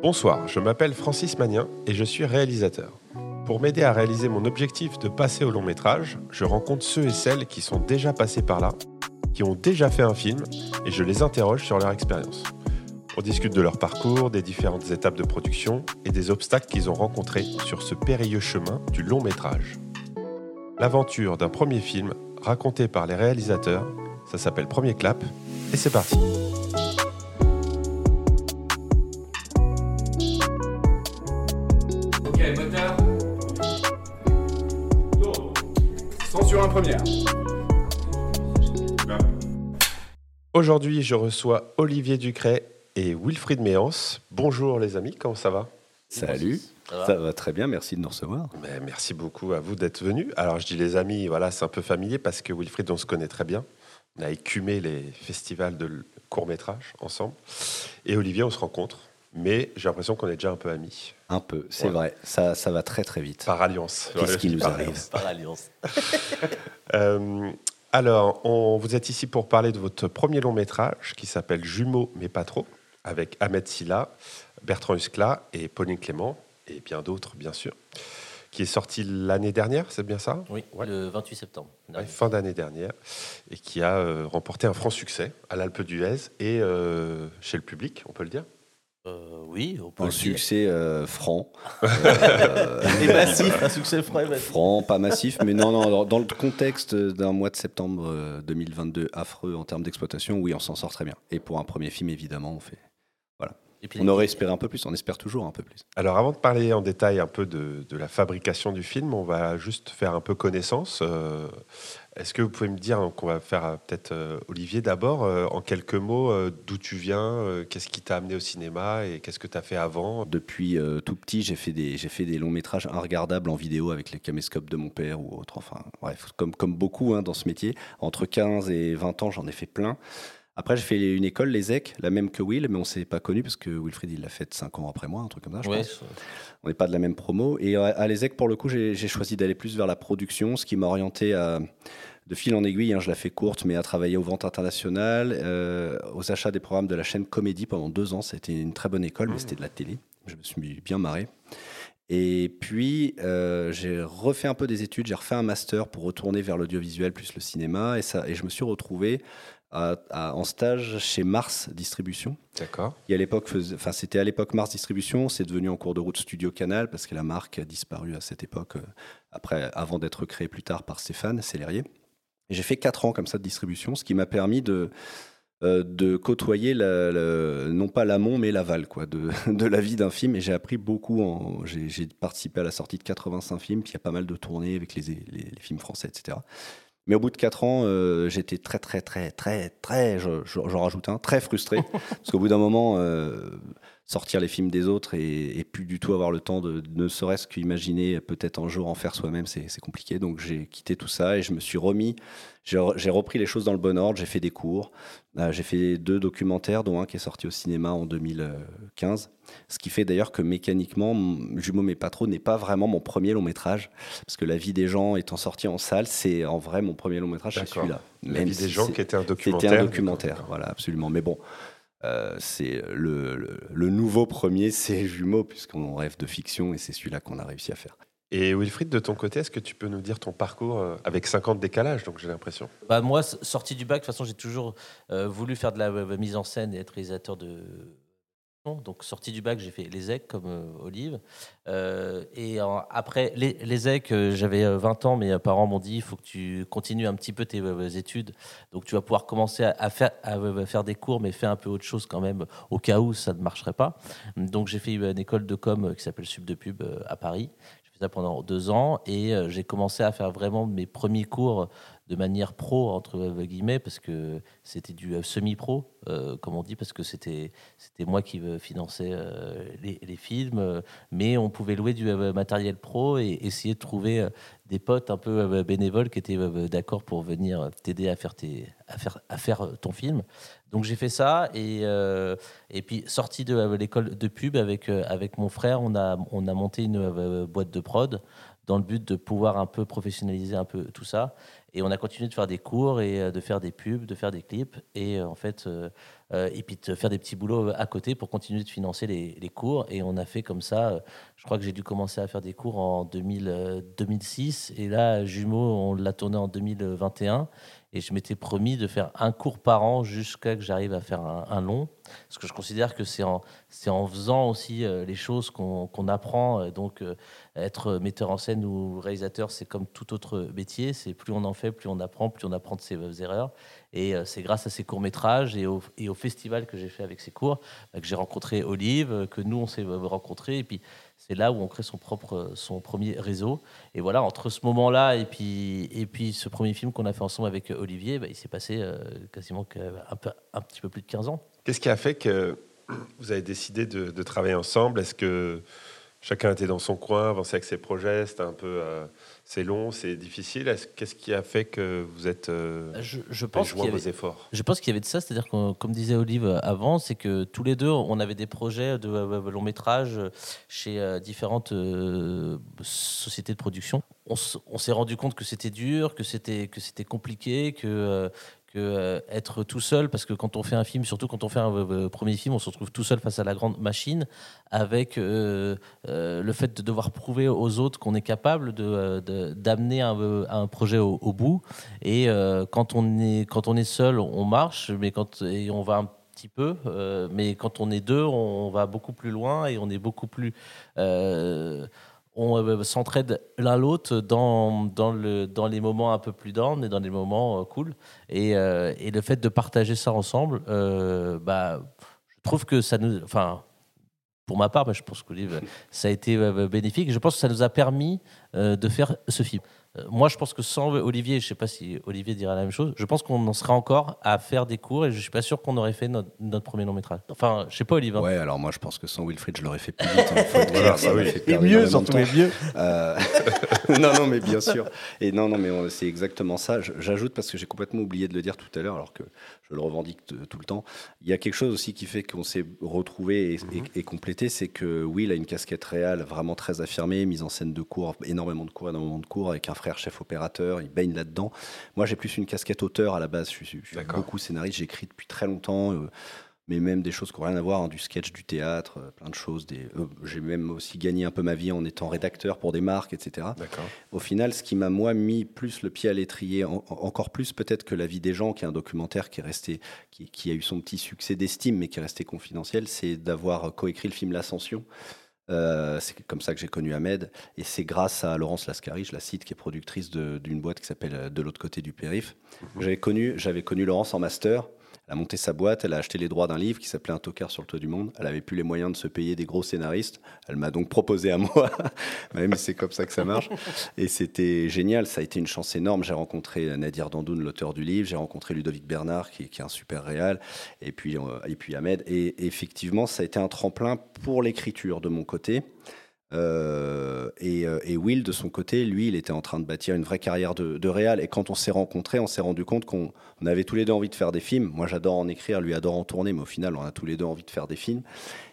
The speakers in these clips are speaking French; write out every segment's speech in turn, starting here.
Bonsoir, je m'appelle Francis Magnin et je suis réalisateur. Pour m'aider à réaliser mon objectif de passer au long métrage, je rencontre ceux et celles qui sont déjà passés par là, qui ont déjà fait un film, et je les interroge sur leur expérience. On discute de leur parcours, des différentes étapes de production et des obstacles qu'ils ont rencontrés sur ce périlleux chemin du long métrage. L'aventure d'un premier film raconté par les réalisateurs, ça s'appelle Premier Clap, et c'est parti. Censure en première. Aujourd'hui, je reçois Olivier Ducret et Wilfried Méance. Bonjour les amis, comment ça va? Salut, ça va, très bien, merci de nous recevoir. Mais Merci beaucoup à vous d'être venus. Alors je dis les amis, voilà, c'est un peu familier parce que Wilfried, on se connaît très bien. On a écumé les festivals de court-métrage ensemble. Et Olivier, on se rencontre. Mais j'ai l'impression qu'on est déjà un peu amis. Un peu, c'est Ouais. vrai, ça, ça va très très vite. Par alliance. Qu'est-ce qui nous par arrive alliance. Par alliance. Euh, alors, on, vous êtes ici pour parler de votre premier long métrage qui s'appelle Jumeaux mais pas trop, avec Ahmed Silla, Bertrand Huskla et Pauline Clément, et bien d'autres, bien sûr, qui est sorti l'année dernière, c'est bien ça? Oui, Ouais. le 28 septembre. Ouais, fin d'année dernière, et qui a euh, remporté un franc succès à l'Alpe d'Huez et euh, chez le public, on peut le dire. Euh, oui, on peut Un le dire. succès euh, franc. Euh, Et massif, un succès franc et massif. franc, pas massif, mais non, non, dans- dans le contexte d'un mois de septembre euh, 2022 affreux en termes d'exploitation, oui, on s'en sort très bien. Et pour un premier film, évidemment, on fait. Et puis, On aurait espéré un peu plus, on espère toujours un peu plus. Alors avant de parler en détail un peu de, de la fabrication du film, on va juste faire un peu connaissance. Est-ce que vous pouvez me dire, donc on va faire euh, peut-être euh, Olivier d'abord, euh, en quelques mots, euh, d'où tu viens, euh, qu'est-ce qui t'a amené au cinéma et qu'est-ce que tu as fait avant? Depuis euh, tout petit, j'ai fait, des, j'ai fait des longs métrages regardables en vidéo avec les caméscopes de mon père ou autre. Enfin, bref, comme, comme beaucoup hein, dans ce métier. Entre 15 et 20 ans, j'en ai fait plein. Après, j'ai fait une école, les EC, la même que Will, mais on ne s'est pas connu parce que Wilfried, il l'a fait 5 ans après moi, un truc comme ça, je Ouais, pense. On n'est pas de la même promo. Et à, à l'ESEC, pour le coup, j'ai j'ai choisi d'aller plus vers la production, ce qui m'a orienté à, de fil en aiguille, hein, je la fais courte, mais à travailler aux ventes internationales, euh, aux achats des programmes de la chaîne Comédie pendant deux ans. C'était une très bonne école, mais c'était de la télé. Je me suis bien marré. Et puis, euh, j'ai refait un peu des études, j'ai refait un master pour retourner vers l'audiovisuel plus le cinéma, et, ça, et je me suis retrouvé à- à- en stage chez Mars Distribution D'accord. qui à l'époque faisait- enfin c'était à l'époque Mars Distribution, c'est devenu en cours de route Studio Canal parce que la marque a disparu à cette époque euh, après avant d'être créée plus tard par Stéphane Célérier. Et j'ai fait quatre ans comme ça de distribution, ce qui m'a permis de euh, de côtoyer la- la- non pas l'amont mais l'aval quoi de, de la vie d'un film et j'ai appris beaucoup en j'ai j'ai participé à la sortie de 85 films puis il y a pas mal de tournées avec les, les- les films français etc mais au bout de quatre ans, euh, j'étais très, très, très, très, très, je- je- rajoute un, très frustré. parce qu'au bout d'un moment, euh, sortir les films des autres et, et plus du tout avoir le temps de ne serait-ce qu'imaginer peut-être un jour en faire soi-même, c'est compliqué. Donc j'ai quitté tout ça et je me suis remis, j'ai re- j'ai repris les choses dans le bon ordre, j'ai fait des cours, Euh, j'ai fait deux documentaires, dont un qui est sorti au cinéma en 2015. Ce qui fait d'ailleurs que mécaniquement, Jumeaux mais pas trop n'est pas vraiment mon premier long métrage, parce que La vie des gens étant sorti en salle, c'est en vrai mon premier long métrage, c'est celui-là. La vie des gens qui était un c'était documentaire. un documentaire, voilà, absolument. Mais bon, euh, c'est le, le- le nouveau premier, c'est Jumeaux, puisqu'on rêve de fiction et c'est celui-là qu'on a réussi à faire. Et Wilfried, de ton côté, est-ce que tu peux nous dire ton parcours euh, avec 50 décalages, donc j'ai l'impression? Bah, moi, sorti du bac, de toute façon, j'ai toujours euh, voulu faire de la euh, mise en scène et être réalisateur de. Donc, sorti du bac, j'ai fait les EC comme euh, Olive. Euh, et après, les, les EC, euh, j'avais euh, 20 ans, mes parents m'ont dit il faut que tu continues un petit peu tes études. Donc, tu vas pouvoir commencer à, faire, des cours, mais fais un peu autre chose quand même, au cas où ça ne marcherait pas. Donc, j'ai fait une école de com qui s'appelle Sub de Pub à Paris. J'ai fait ça pendant deux ans et j'ai commencé à faire vraiment mes premiers cours de manière pro entre guillemets parce que c'était du euh, semi-pro euh, comme on dit parce que c'était moi qui euh, finançais les, films mais on pouvait louer du matériel pro et essayer de trouver des potes un peu bénévoles qui étaient d'accord pour venir t'aider à faire à faire à faire ton film donc j'ai fait ça et et puis sorti de l'école de pub avec avec mon frère on a on a monté une boîte de prod dans le but de pouvoir un peu professionnaliser un peu tout ça. Et on a continué de faire des cours et euh, de faire des pubs, de faire des clips et en fait et puis de faire des petits boulots à côté pour continuer de financer les, cours. Et on a fait comme ça. je crois que j'ai dû commencer à faire des cours en 2000, 2006 et là Jumeaux on l'a tourné en 2021. Et je m'étais promis de faire un cours par an jusqu'à que j'arrive à faire un, long. Parce que je considère que c'est en, en faisant aussi euh, les choses qu'on apprend. Donc, euh, être metteur en scène ou réalisateur, c'est comme tout autre métier. C'est plus on en fait, plus on apprend, plus on apprend de ses erreurs. Et euh, c'est grâce à ces courts-métrages et au, et au festival que j'ai fait avec ces cours que j'ai rencontré Olive, que nous, on s'est rencontrés. Et puis, c'est là où on crée son propre, son premier réseau. Et voilà, entre ce moment-là et puis, ce premier film qu'on a fait ensemble avec Olivier, bah, il s'est passé euh, quasiment un petit peu plus de 15 ans. Qu'est-ce qui a fait que vous avez décidé de, de travailler ensemble? Est-ce que chacun était dans son coin, avançait avec ses projets C'était un peu. Euh, c'est long, c'est difficile. Qu'est-ce qui a fait que vous êtes euh, je, je pense qu'il y avait, efforts? Je pense qu'il y avait de ça, c'est-à-dire que, comme disait Olive avant, c'est que tous les deux, on avait des projets de euh, long métrage chez euh, différentes sociétés de production. On, s'est rendu compte que c'était dur, que c'était que c'était compliqué, que euh, être tout seul, parce que quand on fait un film, surtout quand on fait un euh, euh, premier film, on se retrouve tout seul face à la grande machine, avec le fait de devoir prouver aux autres qu'on est capable de, d'amener un, un, projet au, bout. Et quand, on est, quand on est seul, on marche, mais quand et on va un petit peu, mais quand on est deux, on, va beaucoup plus loin et on est beaucoup plus on euh, s'entraide l'un l'autre dans, dans, le, dans les moments un peu plus down et dans les moments euh, cool. Et, euh, et, le fait de partager ça ensemble, bah, je trouve que ça nous. Enfin, pour ma part, bah, je pense que ça a été bénéfique. Je pense que ça nous a permis de faire ce film. Euh, moi, je pense que sans Olivier, je ne sais pas si Olivier dira la même chose, je pense qu'on en serait encore à faire des cours et je ne suis pas sûr qu'on aurait fait notre, premier long métrage. Enfin, je ne sais pas, Olivier. Hein. Ouais, alors moi, je pense que sans Wilfried, je l'aurais fait plus vite. Hein, et mieux, surtout, et mieux. Euh, non, non, mais bien sûr. Et non, non, mais c'est exactement ça. J'ajoute parce que j'ai complètement oublié de le dire tout à l'heure, alors que je le revendique tout le temps. Il y a quelque chose aussi qui fait qu'on s'est retrouvé et, mhm. et, complété, c'est que Will a une casquette réelle vraiment très affirmée, mise en scène de cours, énormément de cours, énormément de cours, avec un frère chef opérateur, il baigne là-dedans. Moi, j'ai plus une casquette auteur à la base. Je suis, beaucoup scénariste, j'écris depuis très longtemps. Euh, mais même des choses qui n'ont rien à voir, hein, du sketch, du théâtre, euh, plein de choses. Euh, j'ai même aussi gagné un peu ma vie en étant rédacteur pour des marques, etc. Au final, ce qui m'a, moi, mis plus le pied à l'étrier, encore plus peut-être que La vie des gens, qui est un documentaire qui, est resté, qui, a eu son petit succès d'estime, mais qui est resté confidentiel, c'est d'avoir coécrit le film L'Ascension. Euh, c'est comme ça que j'ai connu Ahmed. Et c'est grâce à Laurence Lascari, je la cite, qui est productrice d'une boîte qui s'appelle De l'autre côté du périph'. Mhm. J'avais connu, j'avais connu Laurence en master. Elle a monté sa boîte, elle a acheté les droits d'un livre qui s'appelait Un tocard sur le toit du monde. Elle avait plus les moyens de se payer des gros scénaristes. Elle m'a donc proposé à moi, même c'est comme ça que ça marche. Et c'était génial, ça a été une chance énorme. J'ai rencontré Nadir Dandoun, l'auteur du livre, j'ai rencontré Ludovic Bernard, qui, est un super réal, et puis, euh, et puis Ahmed. Et effectivement, ça a été un tremplin pour l'écriture de mon côté. Euh, euh, et, Will, de son côté, lui, il était en train de bâtir une vraie carrière de, de réal. Et quand on s'est rencontrés, on s'est rendu compte qu'on avait tous les deux envie de faire des films. Moi, j'adore en écrire, lui adore en tourner, mais au final, on a tous les deux envie de faire des films.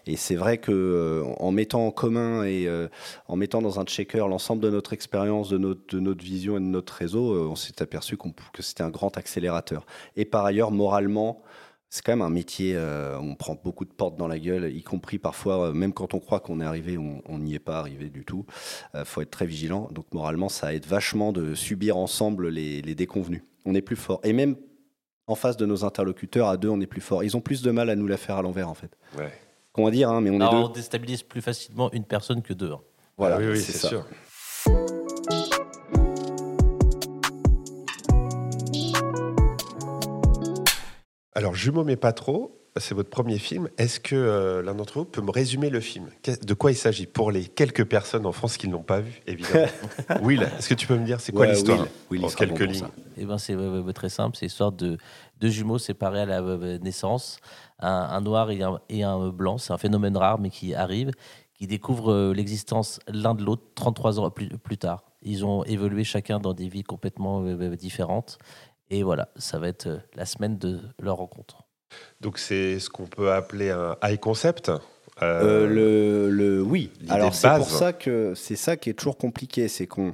Et c'est vrai que euh, en mettant en commun et en mettant dans un checker l'ensemble de notre expérience, de notre, de notre vision et de notre réseau, on s'est aperçu que c'était un grand accélérateur. Et par ailleurs, moralement, c'est quand même un métier, euh, on prend beaucoup de portes dans la gueule, y compris parfois, euh, même quand on croit qu'on est arrivé, on n'y est pas arrivé du tout. Il euh, faut être très vigilant. Donc moralement, ça aide vachement de subir ensemble les, déconvenus. On est plus fort. Et même en face de nos interlocuteurs, à deux, on est plus fort. Ils ont plus de mal à nous la faire à l'envers, en fait. Ouais. Comment dire, hein, mais on est deux. On déstabilise plus facilement une personne que deux. Hein. Voilà, oui, oui c'est sûr. Alors, Jumeaux mais pas trop, c'est votre premier film. Est-ce que euh, l'un d'entre vous peut me résumer le film? De quoi il s'agit? Pour les quelques personnes en France qui ne l'ont pas vu, évidemment. Will, est-ce que tu peux me dire c'est quoi l'histoire En quelques lignes? Eh ben, c'est très simple. C'est l'histoire de deux jumeaux séparés à la naissance. Un, noir et un, et un blanc. C'est un phénomène rare, mais qui arrive, qui découvrent euh, l'existence l'un de l'autre 33 ans plus, plus, tard. Ils ont évolué chacun dans des vies complètement euh, différentes. Et voilà, ça va être euh, la semaine de leur rencontre. Donc c'est ce qu'on peut appeler un high concept, Euh, le, le- oui. Alors c'est pour ça que c'est ça qui est toujours compliqué, c'est qu'on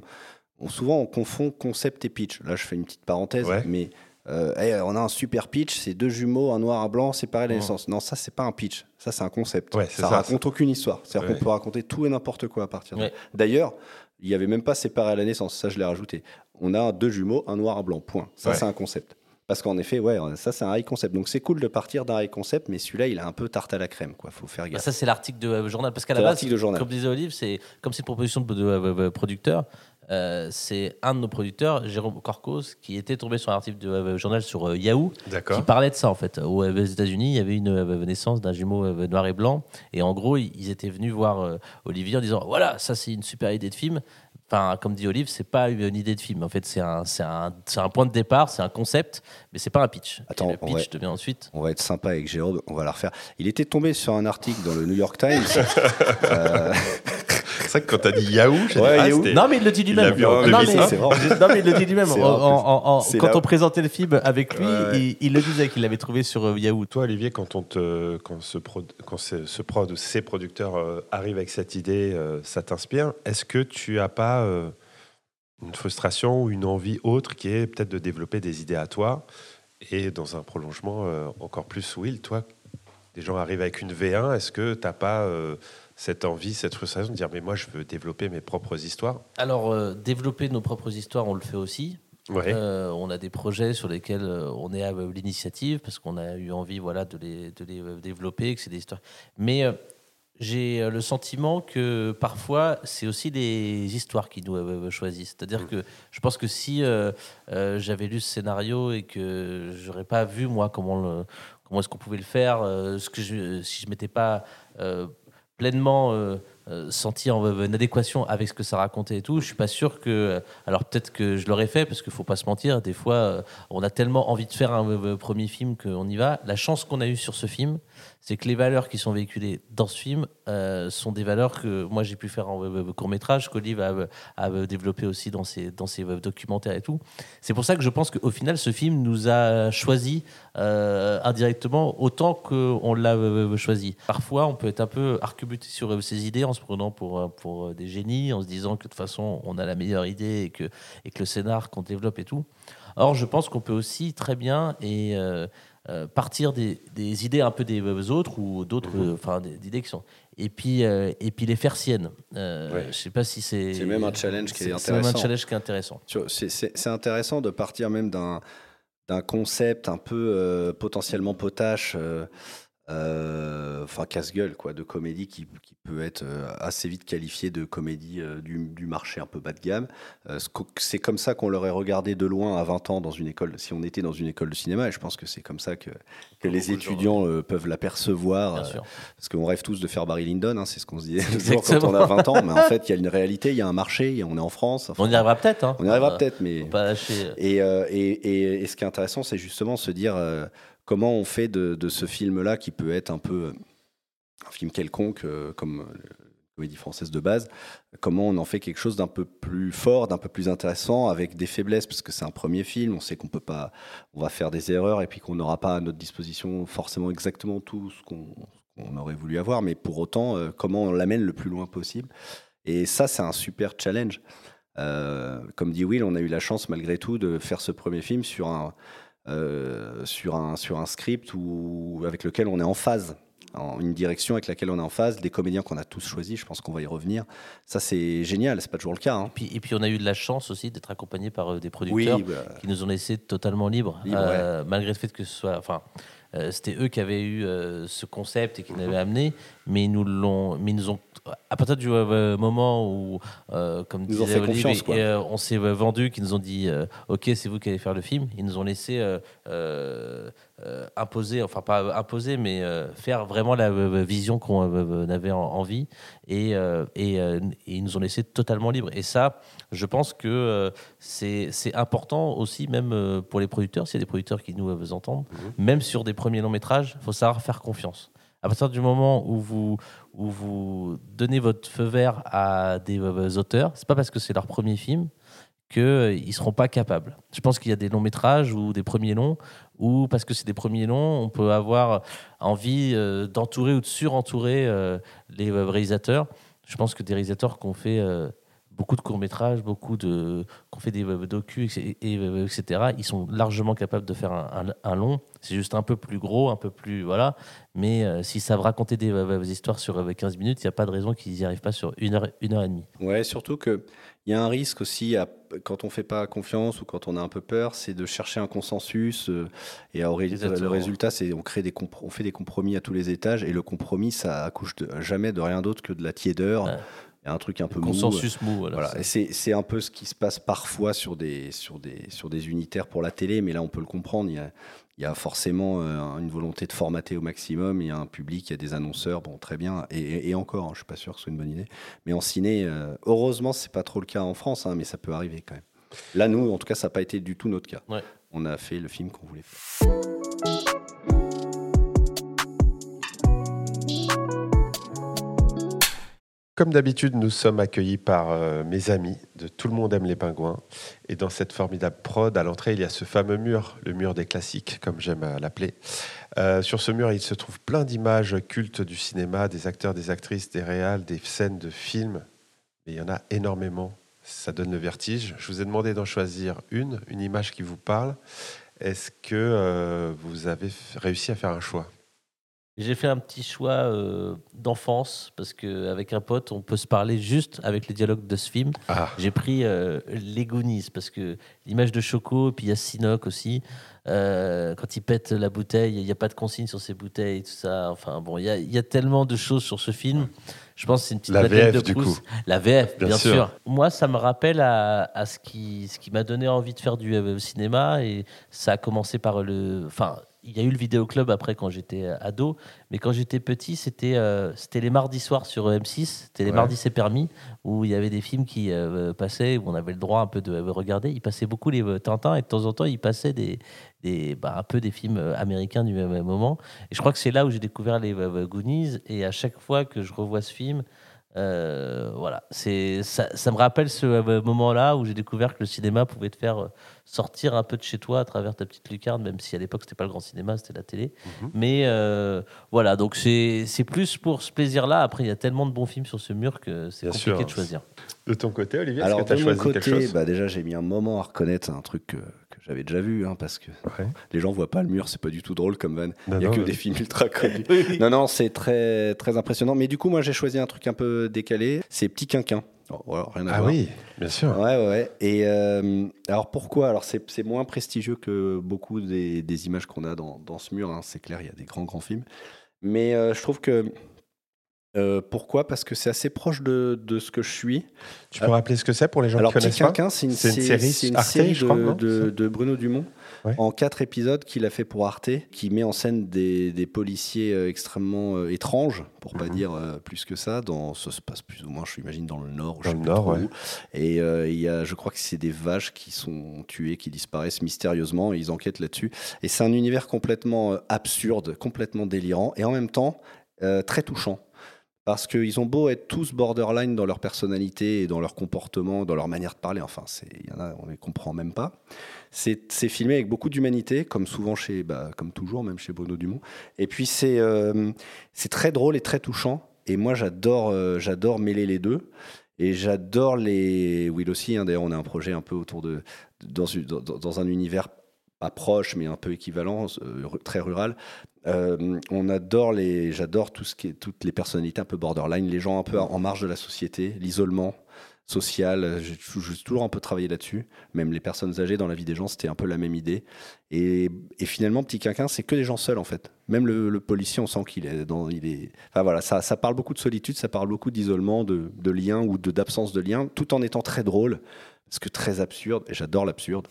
on- souvent on confond concept et pitch. Là, je fais une petite parenthèse, Ouais. mais euh, on a un super pitch, c'est deux jumeaux, un noir, un blanc, séparés à la Mhm. naissance. Non, ça c'est pas un pitch, ça c'est un concept. Ouais, ça, ça, raconte aucune histoire. C'est-à-dire Ouais. qu'on peut raconter tout et n'importe quoi à partir de. D'ailleurs, il y avait même pas séparé à la naissance. Ça, je l'ai rajouté. On a deux jumeaux, un noir, un blanc. Point. Ça, Ouais. c'est un concept. Parce qu'en effet, ouais, ça c'est un high concept. Donc c'est cool de partir d'un high concept, mais celui-là, il a un peu tarte à la crème, quoi. Faut faire Bah, gaffe. ça, c'est l'article de euh, journal. Parce qu'à la C'est base, l'article de journal. comme disait Olive, c'est comme c'est une proposition de, de, euh, euh, producteur. euh, c'est un de nos producteurs, Jérôme Corcos, qui était tombé sur un article de euh, journal sur euh, Yahoo, qui parlait de ça en fait. Aux, aux États-Unis, il y avait une euh, naissance d'un jumeau euh, noir et blanc, et en gros, ils étaient venus voir euh, Olivier en disant voilà, ça c'est une super idée de film. Enfin, comme dit Olive, c'est pas une idée de film. En fait, c'est un, c'est un, c'est un point de départ, c'est un concept, mais c'est pas un pitch. Et Attends, le pitch ouais. devient ensuite. On va être sympa avec Jérôme, on va la refaire. Il était tombé sur un article dans le New York Times. Euh, C'est vrai que quand t'as dit Yahoo, j'ai Ouais, dit, ah, Yahoo. Non, mais il le dit lui-même. non, 2005. mais, non, il le dit lui-même. Quand là- on présentait le film avec lui, Ouais. il, il le disait qu'il l'avait trouvé sur euh, Yahoo. Toi, Olivier, quand, on te, quand, ce, prod, quand ce, ce prod ou ces producteurs euh, arrivent avec cette idée, euh, ça t'inspire. Est-ce que tu as pas euh, une frustration ou une envie autre qui est peut-être de développer des idées à toi et dans un prolongement euh, encore plus, Will, toi, des gens arrivent avec une V1, est-ce que tu n'as pas euh, cette envie, cette frustration de dire mais moi je veux développer mes propres histoires Alors, euh, développer nos propres histoires, on le fait aussi. Ouais. Euh, on a des projets sur lesquels euh, on est à l'initiative parce qu'on a eu envie voilà, de les, de les développer, que c'est des histoires. Mais euh, j'ai le sentiment que parfois, c'est aussi les histoires qui nous choisissent. C'est-à-dire que je pense que si j'avais lu ce scénario et que j'aurais pas vu, moi, comment, le- comment est-ce qu'on pouvait le faire, ce que je, si je m'étais pas pleinement euh, euh, senti en adéquation avec ce que ça racontait et tout, je suis pas sûr que. Alors peut-être que je l'aurais fait parce qu'il faut pas se mentir. Des fois, euh, on a tellement envie de faire un euh, premier film qu'on y va. La chance qu'on a eue sur ce film, c'est que les valeurs qui sont véhiculées dans ce film euh, sont des valeurs que moi j'ai pu faire en euh, court métrage, qu'Olive a, a développé aussi dans ses, dans ses euh, documentaires et tout. C'est pour ça que je pense qu'au final, ce film nous a choisi euh, indirectement autant qu'on l'a euh, choisi. Parfois, on peut être un peu arc-bouté sur euh, ses idées prenant pour, euh, pour euh, des génies, en se disant que de toute façon, on a la meilleure idée et que, et que le scénar qu'on développe et tout. Or, je pense qu'on peut aussi très bien et euh, euh, partir des, des idées un peu des autres ou d'autres, euh, enfin des, des idées qui sont et puis euh, et puis les faire siennes. Ouais. Je sais pas si c'est C'est même un challenge qui est c'est- C'est même un intéressant. challenge qui est intéressant. C'est intéressant de partir même d'un d'un concept un peu potentiellement potache, enfin casse-gueule, quoi, de comédie qui, qui peut être euh, assez vite qualifié de comédie euh, du, du marché un peu bas de gamme. Euh, c'est comme ça qu'on l'aurait regardé de loin à 20 ans dans une école, si on était dans une école de cinéma, et je pense que c'est comme ça que, que les étudiants euh, peuvent l'apercevoir. Euh, parce qu'on rêve tous de faire Barry Lyndon, hein, c'est ce qu'on se disait toujours quand on a 20 ans, mais en fait, il y a une réalité, il y a un marché, on est en France. enfin, On y arrivera peut-être. Hein. on y arrivera Euh, peut-être, mais. faut Pas lâcher. Et, euh, et, et- et ce qui est intéressant, c'est justement se dire euh, comment on fait de, ce film-là, qui peut être un peu euh, un film quelconque, euh, comme euh, comédie française de base, comment on en fait quelque chose d'un peu plus fort, d'un peu plus intéressant, avec des faiblesses, parce que c'est un premier film, on sait qu'on peut pas, on va faire des erreurs, et puis qu'on n'aura pas à notre disposition forcément exactement tout ce qu'on aurait voulu avoir, mais pour autant, comment on l'amène le plus loin possible. Et ça, c'est un super challenge. Comme dit Will, on a eu la chance malgré tout de faire ce premier film sur un, euh, sur un, sur un script où, avec lequel on est en phase, en une direction avec laquelle on est en phase, des comédiens qu'on a tous choisis, je pense qu'on va y revenir. Ça, c'est génial, c'est pas toujours le cas. hein. Puis, et puis on a eu de la chance aussi d'être accompagné par euh, des producteurs bah, qui nous ont laissé totalement libres, Libre, euh, malgré le fait que ce soit, enfin, euh, c'était eux qui avaient eu euh, ce concept et qui l'avaient amené, mais ils nous l'ont, mais nous ont, à partir du euh, moment où, euh, comme nous disait quoi. et, euh, on s'est vendu, qu'ils nous ont dit, ok, c'est vous qui allez faire le film, ils nous ont laissé imposer, enfin pas imposer, mais faire vraiment la vision qu'on avait en- envie, et, et, et ils nous ont laissé totalement libres. Et ça, je pense que c'est important aussi, même pour les producteurs, s'il y a des producteurs qui nous entendent, même sur des premiers longs métrages, il faut savoir faire confiance. À partir du moment où vous, où vous donnez votre feu vert à des euh, auteurs, c'est pas parce que c'est leur premier film qu'ils ne seront pas capables. Je pense qu'il y a des longs métrages ou des premiers longs où, parce que c'est des premiers longs, on peut avoir envie euh, d'entourer ou de surentourer euh, les réalisateurs. Je pense que des réalisateurs qui ont fait euh, beaucoup de courts-métrages, beaucoup de, qui ont fait des docus, et, et- etc., ils sont largement capables de faire un, un- un long. C'est juste un peu plus gros, un peu plus. Voilà. Mais euh, s'ils savent raconter des, euh, histoires sur euh, 15 minutes, il n'y a pas de raison qu'ils n'y arrivent pas sur une heure, une heure et demie. Ouais, surtout que il y a un risque aussi à- quand on fait pas confiance ou quand on a un peu peur, c'est de chercher un consensus. euh, et le résultat, c'est on crée des on fait des compromis à tous les étages et le compromis, ça accouche de- jamais de rien d'autre que de la tiédeur. Ouais. Il y a un truc un peu. Consensus mou. Voilà. C'est un peu ce qui se passe parfois sur des, sur, des, sur des unitaires pour la télé, mais là on peut le comprendre. Il y a, il y a forcément euh, une volonté de formater au maximum. Il y a un public, il y a des annonceurs, bon, très bien. Et, encore, hein, je suis pas sûr que ce soit une bonne idée. Mais en ciné, euh, heureusement, c'est pas trop le cas en France, hein, mais ça peut arriver quand même. Là, nous, en tout cas, ça n'a pas été du tout notre cas. Ouais. On a fait le film qu'on voulait faire. Comme d'habitude, nous sommes accueillis par euh, mes amis de Tout le monde aime les pingouins. Et dans cette formidable prod, à l'entrée, il y a ce fameux mur, le mur des classiques, comme j'aime à l'appeler. Euh, sur ce mur, il se trouve plein d'images cultes du cinéma, des acteurs, des actrices, des réals, des scènes de films. Il y en a énormément. Ça donne le vertige. Je vous ai demandé d'en choisir une, une image qui vous parle. Est-ce que euh, vous avez réussi à faire un choix? J'ai fait un petit choix euh, d'enfance parce qu'avec un pote, on peut se parler juste avec les dialogues de ce film. Ah, J'ai pris euh, les Goonies parce que l'image de Choco, et puis il y a Sinoc aussi. Euh, quand il pète la bouteille, il n'y a pas de consigne sur ses bouteilles, et tout ça. Enfin bon, il y a, il y a tellement de choses sur ce film. Je pense que c'est une petite La VF, de du coup. La VF, bien, Bien sûr. sûr. Moi, ça me rappelle à, à ce qui, ce qui m'a donné envie de faire du euh, cinéma et ça a commencé par le. Enfin, il y a eu le vidéoclub après quand j'étais ado, mais quand j'étais petit, c'était euh, c'était les mardis soirs sur M6, c'était les Ouais. mardis c'est permis, où il y avait des films qui euh, passaient, où on avait le droit un peu de euh, regarder. Il passait beaucoup les euh, Tintins et de temps en temps, il passait des, des, bah, un peu des films euh, américains du même moment. Et je crois que c'est là où j'ai découvert les euh, Goonies. Et à chaque fois que je revois ce film, euh, voilà, c'est ça, ça me rappelle ce euh, moment-là où j'ai découvert que le cinéma pouvait te faire euh, sortir un peu de chez toi à travers ta petite lucarne, même si à l'époque c'était pas le grand cinéma, c'était la télé. Mhm. Mais euh, voilà, donc c'est c'est plus pour ce plaisir-là. Après, il y a tellement de bons films sur ce mur que c'est compliqué sûr. de choisir. de ton côté, Olivier, est-ce Alors, que tu as de mon choisi côté, quelque chose? bah, déjà, j'ai mis un moment à reconnaître un truc j'avais déjà vu, hein, parce que Ouais. les gens voient pas le mur, c'est pas du tout drôle comme van. Il n'y a non, que des films ultra connus. Non, non, c'est très, très impressionnant. Mais du coup, moi, j'ai choisi un truc un peu décalé. C'est Petit Quinquin. Oh, rien à Ah voir. oui, bien sûr. Ouais, ouais. Et euh, alors pourquoi? Alors c'est c'est moins prestigieux que beaucoup des, des images qu'on a dans, dans ce mur. hein. C'est clair, il y a des grands, grands films. Mais euh, je trouve que. Euh, pourquoi? Parce que c'est assez proche de, de ce que je suis. Tu peux rappeler ce que c'est pour les gens Alors, qui Petit connaissent pas? Quinquin, c'est une, série c'est une Arte, série je crois, de, Bruno Dumont Ouais. en quatre épisodes qu'il a fait pour Arte, qui met en scène des, des policiers euh, extrêmement euh, étranges, pour pas Mhm. dire plus que ça. Dans, ça se passe plus ou moins, je imagine, dans le Nord. ou je Dans sais le Nord, ouais. Et il y a, je crois que c'est des vaches qui sont tuées, qui disparaissent mystérieusement, et ils enquêtent là-dessus. Et c'est un univers complètement absurde, complètement délirant, et en même temps très touchant. Parce qu'ils ont beau être tous borderline dans leur personnalité et dans leur comportement, dans leur manière de parler, enfin, il y en a, on les comprend même pas. C'est filmé avec beaucoup d'humanité, comme souvent chez, bah, comme toujours, même chez Bruno Dumont. Et puis c'est euh, très drôle et très touchant. Et moi, j'adore euh, j'adore mêler les deux. Et j'adore les. Will aussi, hein, d'ailleurs, on a un projet un peu autour de. Dans un univers pas proche, mais un peu équivalent, euh, très rural. Euh, on adore les. J'adore tout ce qui est, toutes les personnalités un peu borderline, les gens un peu en marge de la société, l'isolement social. J'ai tou- j'ai toujours un peu travaillé là-dessus. Même les personnes âgées dans la vie des gens, c'était un peu la même idée. Et, et finalement, Petit Quinquin, c'est que des gens seuls en fait. Même le, le policier, on sent qu'il est dans. Il est... Enfin voilà, ça, ça parle beaucoup de solitude, ça parle beaucoup d'isolement, de, de lien ou de- d'absence de lien, tout en étant très drôle. Parce que très absurde, et j'adore l'absurde.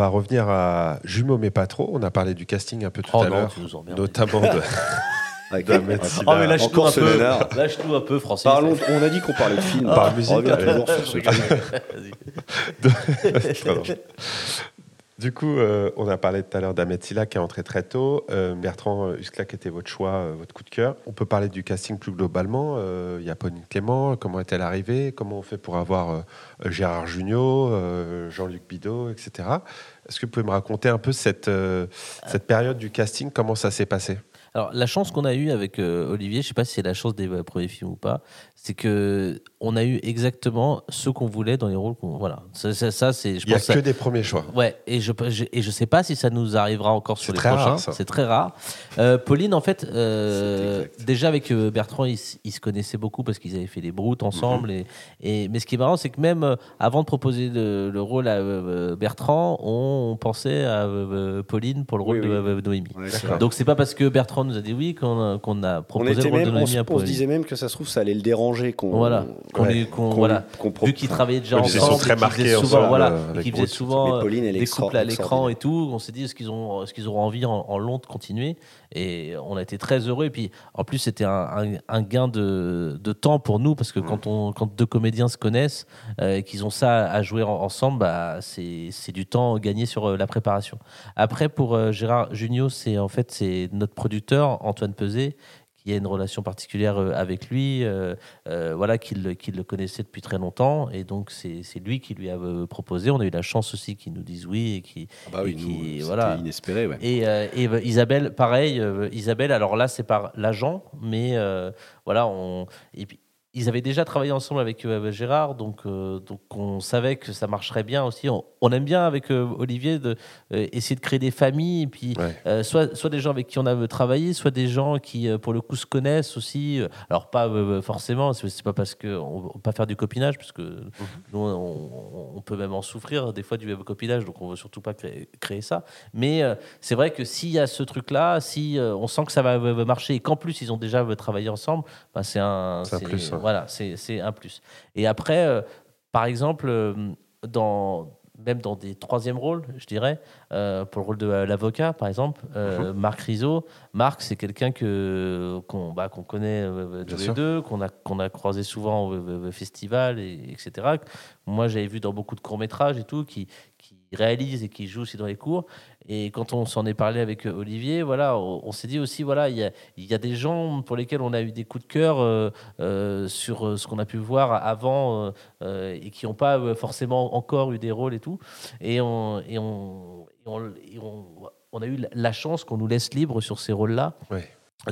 Va revenir à Jumeaux mais pas trop. On a parlé du casting un peu tout Oh à non, l'heure, tu nous emmerdes. notamment de, Silla. Oh, mais lâche-nous Encore un peu. nanar. Lâche-nous un peu, Francis. Parlons, on a dit qu'on parlait de film. Ah, Parle musique, On toujours sur ce. Du coup, euh, on a parlé tout à l'heure d'Ahmed Silla qui est entré très tôt. Euh, Bertrand Huskla, était votre choix, euh, votre coup de cœur. On peut parler du casting plus globalement. Il y a Pauline Clément. Comment est-elle arrivée? Comment on fait pour avoir Gérard Jugnot, Jean-Luc Bidot, etc. Est-ce que vous pouvez me raconter un peu cette, cette période du casting? Comment ça s'est passé? Alors, la chance qu'on a eue avec euh, Olivier, je sais pas si c'est la chance des euh, premiers films ou pas, c'est que on a eu exactement ce qu'on voulait dans les rôles qu'on. Voilà. Ça, ça, ça, c'est. Je Il n'y a que ça- des premiers choix. Ouais, et je, je- et je sais pas si ça nous arrivera encore sur C'est les très prochains. ça. C'est très rare. Euh, Pauline, en fait, euh, déjà avec euh, Bertrand, ils, se connaissaient beaucoup parce qu'ils avaient fait les broutes ensemble. Mhm. et, et, mais ce qui est marrant, c'est que même euh, avant de proposer le, le rôle à euh, Bertrand, on, pensait à euh, Pauline pour le rôle Oui, de oui. euh, Noémie. Donc c'est pas parce que Bertrand nous a dit oui qu'on a, qu'on a on, proposé était le même, on, à on se disait même que ça se trouve, ça allait le déranger qu'on. Voilà. Qu'on Ouais. voilà. pro- Vu qu'ils travaillaient déjà puis ils ensemble, sont très marqués souvent, ensemble, voilà, euh, qu'ils faisaient souvent est des couples à l'écran et tout. On s'est dit, est-ce qu'ils ont, est-ce qu'ils auront envie en, en long de continuer? Et on a été très heureux. Et puis, en plus, c'était un, un- un gain de, de temps pour nous parce que quand, on, quand deux comédiens se connaissent euh, et qu'ils ont ça à jouer en- ensemble, bah, c'est c'est du temps gagné sur euh, la préparation. Après, pour euh, Gérard Junio, c'est en fait c'est notre producteur Antoine Peset qui a une relation particulière euh, avec lui, euh, euh, voilà, qu'il le- qu'il le connaissait depuis très longtemps, et donc c'est lui qui lui a proposé. On a eu la chance aussi qu'ils nous disent oui et qui Ah bah oui, et qui- nous, c'était voilà. inespéré, ouais. et, euh, et, Isabelle, pareil, Isabelle, alors là, c'est par l'agent, mais voilà, on. Et puis, ils avaient déjà travaillé ensemble avec euh, Gérard, donc, euh, donc on savait que ça marcherait bien aussi. On, on aime bien avec euh, Olivier de, euh, essayer de créer des familles, et puis Ouais. soit, soit des gens avec qui on a travaillé, soit des gens qui, pour le coup, se connaissent aussi. Alors, pas forcément, c'est pas parce qu'on ne va pas faire du copinage, parce que Mhm. nous, on, on peut même en souffrir des fois du copinage, donc on ne veut surtout pas créer, créer ça. Mais c'est vrai que s'il y a ce truc-là, si on sent que ça va, va marcher et qu'en plus ils ont déjà travaillé ensemble, bah, c'est un, C'est un plus. Voilà, c'est un plus. Et après, euh, par exemple, euh, dans même dans des troisièmes rôles, je dirais, euh, pour le rôle de l'avocat, par exemple, euh, Mhm. Marc Rizzo. Marc, c'est quelqu'un que qu'on bah, connaît euh, Bien tous les sûr. deux, qu'on a qu'on a croisé souvent au, festival, et, etc. Moi, j'avais vu dans beaucoup de courts métrages et tout, qui qui réalise et qui joue aussi dans les cours. Et quand on s'en est parlé avec euh, Olivier, voilà, on, on s'est dit aussi, voilà, il y a, il y a des gens pour lesquels on a eu des coups de cœur euh, euh, sur ce qu'on a pu voir avant euh, et qui n'ont pas forcément encore eu des rôles et tout. Et on, et on, et on, et on- on a eu la- chance qu'on nous laisse libre sur ces rôles-là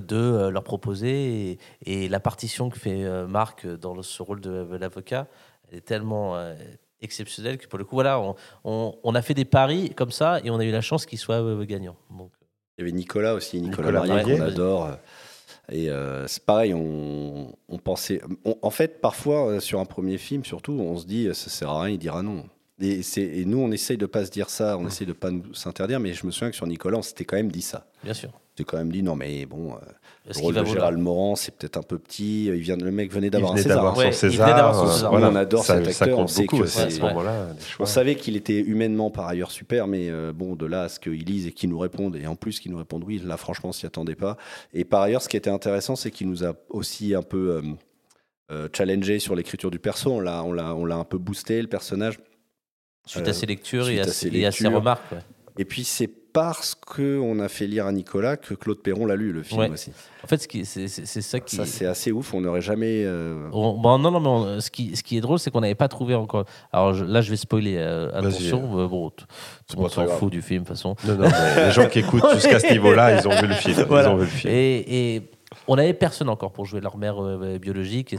de leur proposer. Et, et la partition que fait Marc dans ce rôle de, l'avocat, elle est tellement exceptionnelle que pour le coup, voilà, on, on- on a fait des paris comme ça et on a eu la chance qu'ils soient euh, gagnants. Donc, Il y avait Nicolas aussi, Nicolas, Nicolas Marié. qu'on adore. Et euh, c'est pareil, on, on pensait. on- en fait, parfois, euh, sur un premier film, surtout, on se dit, ça sert à rien, il dira non. Et, c'est- et nous, on essaye de pas se dire ça, on essaye de pas nous s'interdire, mais je me souviens que sur Nicolas, on s'était quand même dit ça. bien sûr. On s'était quand même dit, non, mais bon, euh, Ce le qui rôle va de. Gérald Morand, c'est peut-être un peu petit. Il vient, le mec venait d'avoir un César. Ouais, il venait César. d'avoir son euh, César. voilà. On adore ça, cet ça acteur, on compte sait beaucoup que aussi à c'est- ce ouais. moment-là. les On savait qu'il était humainement par ailleurs super, mais euh, bon, de là à ce qu'ils lisent et qu'ils nous répondent, et en plus qu'ils nous répondent oui, là franchement, on s'y attendait pas. Et par ailleurs, ce qui était intéressant, c'est qu'il nous a aussi un peu euh, euh, challengé sur l'écriture du perso. On l'a, on l'a, on l'a un peu boosté le personnage. Suite Euh, à ses lectures suite et à, à ses- ses et à ses lectures. remarques. ouais. Et puis c'est parce que on a fait lire à Nicolas que Claude Perron l'a lu le film Ouais. aussi. En fait, c'est ça qui. Ça c'est assez ouf. On n'aurait jamais. euh, On- bon, non, non, mais on- ce, qui, ce qui est drôle, c'est qu'on n'avait pas trouvé encore. Alors je- là, je vais spoiler. euh, attention, euh, bon, tout le monde s'en fout du film, de toute façon. Non, non, les gens qui écoutent jusqu'à ce niveau-là, ils ont vu le film. Voilà. Ils ont vu le film. Et, et on n'avait personne encore pour jouer leur mère euh, biologique. Et,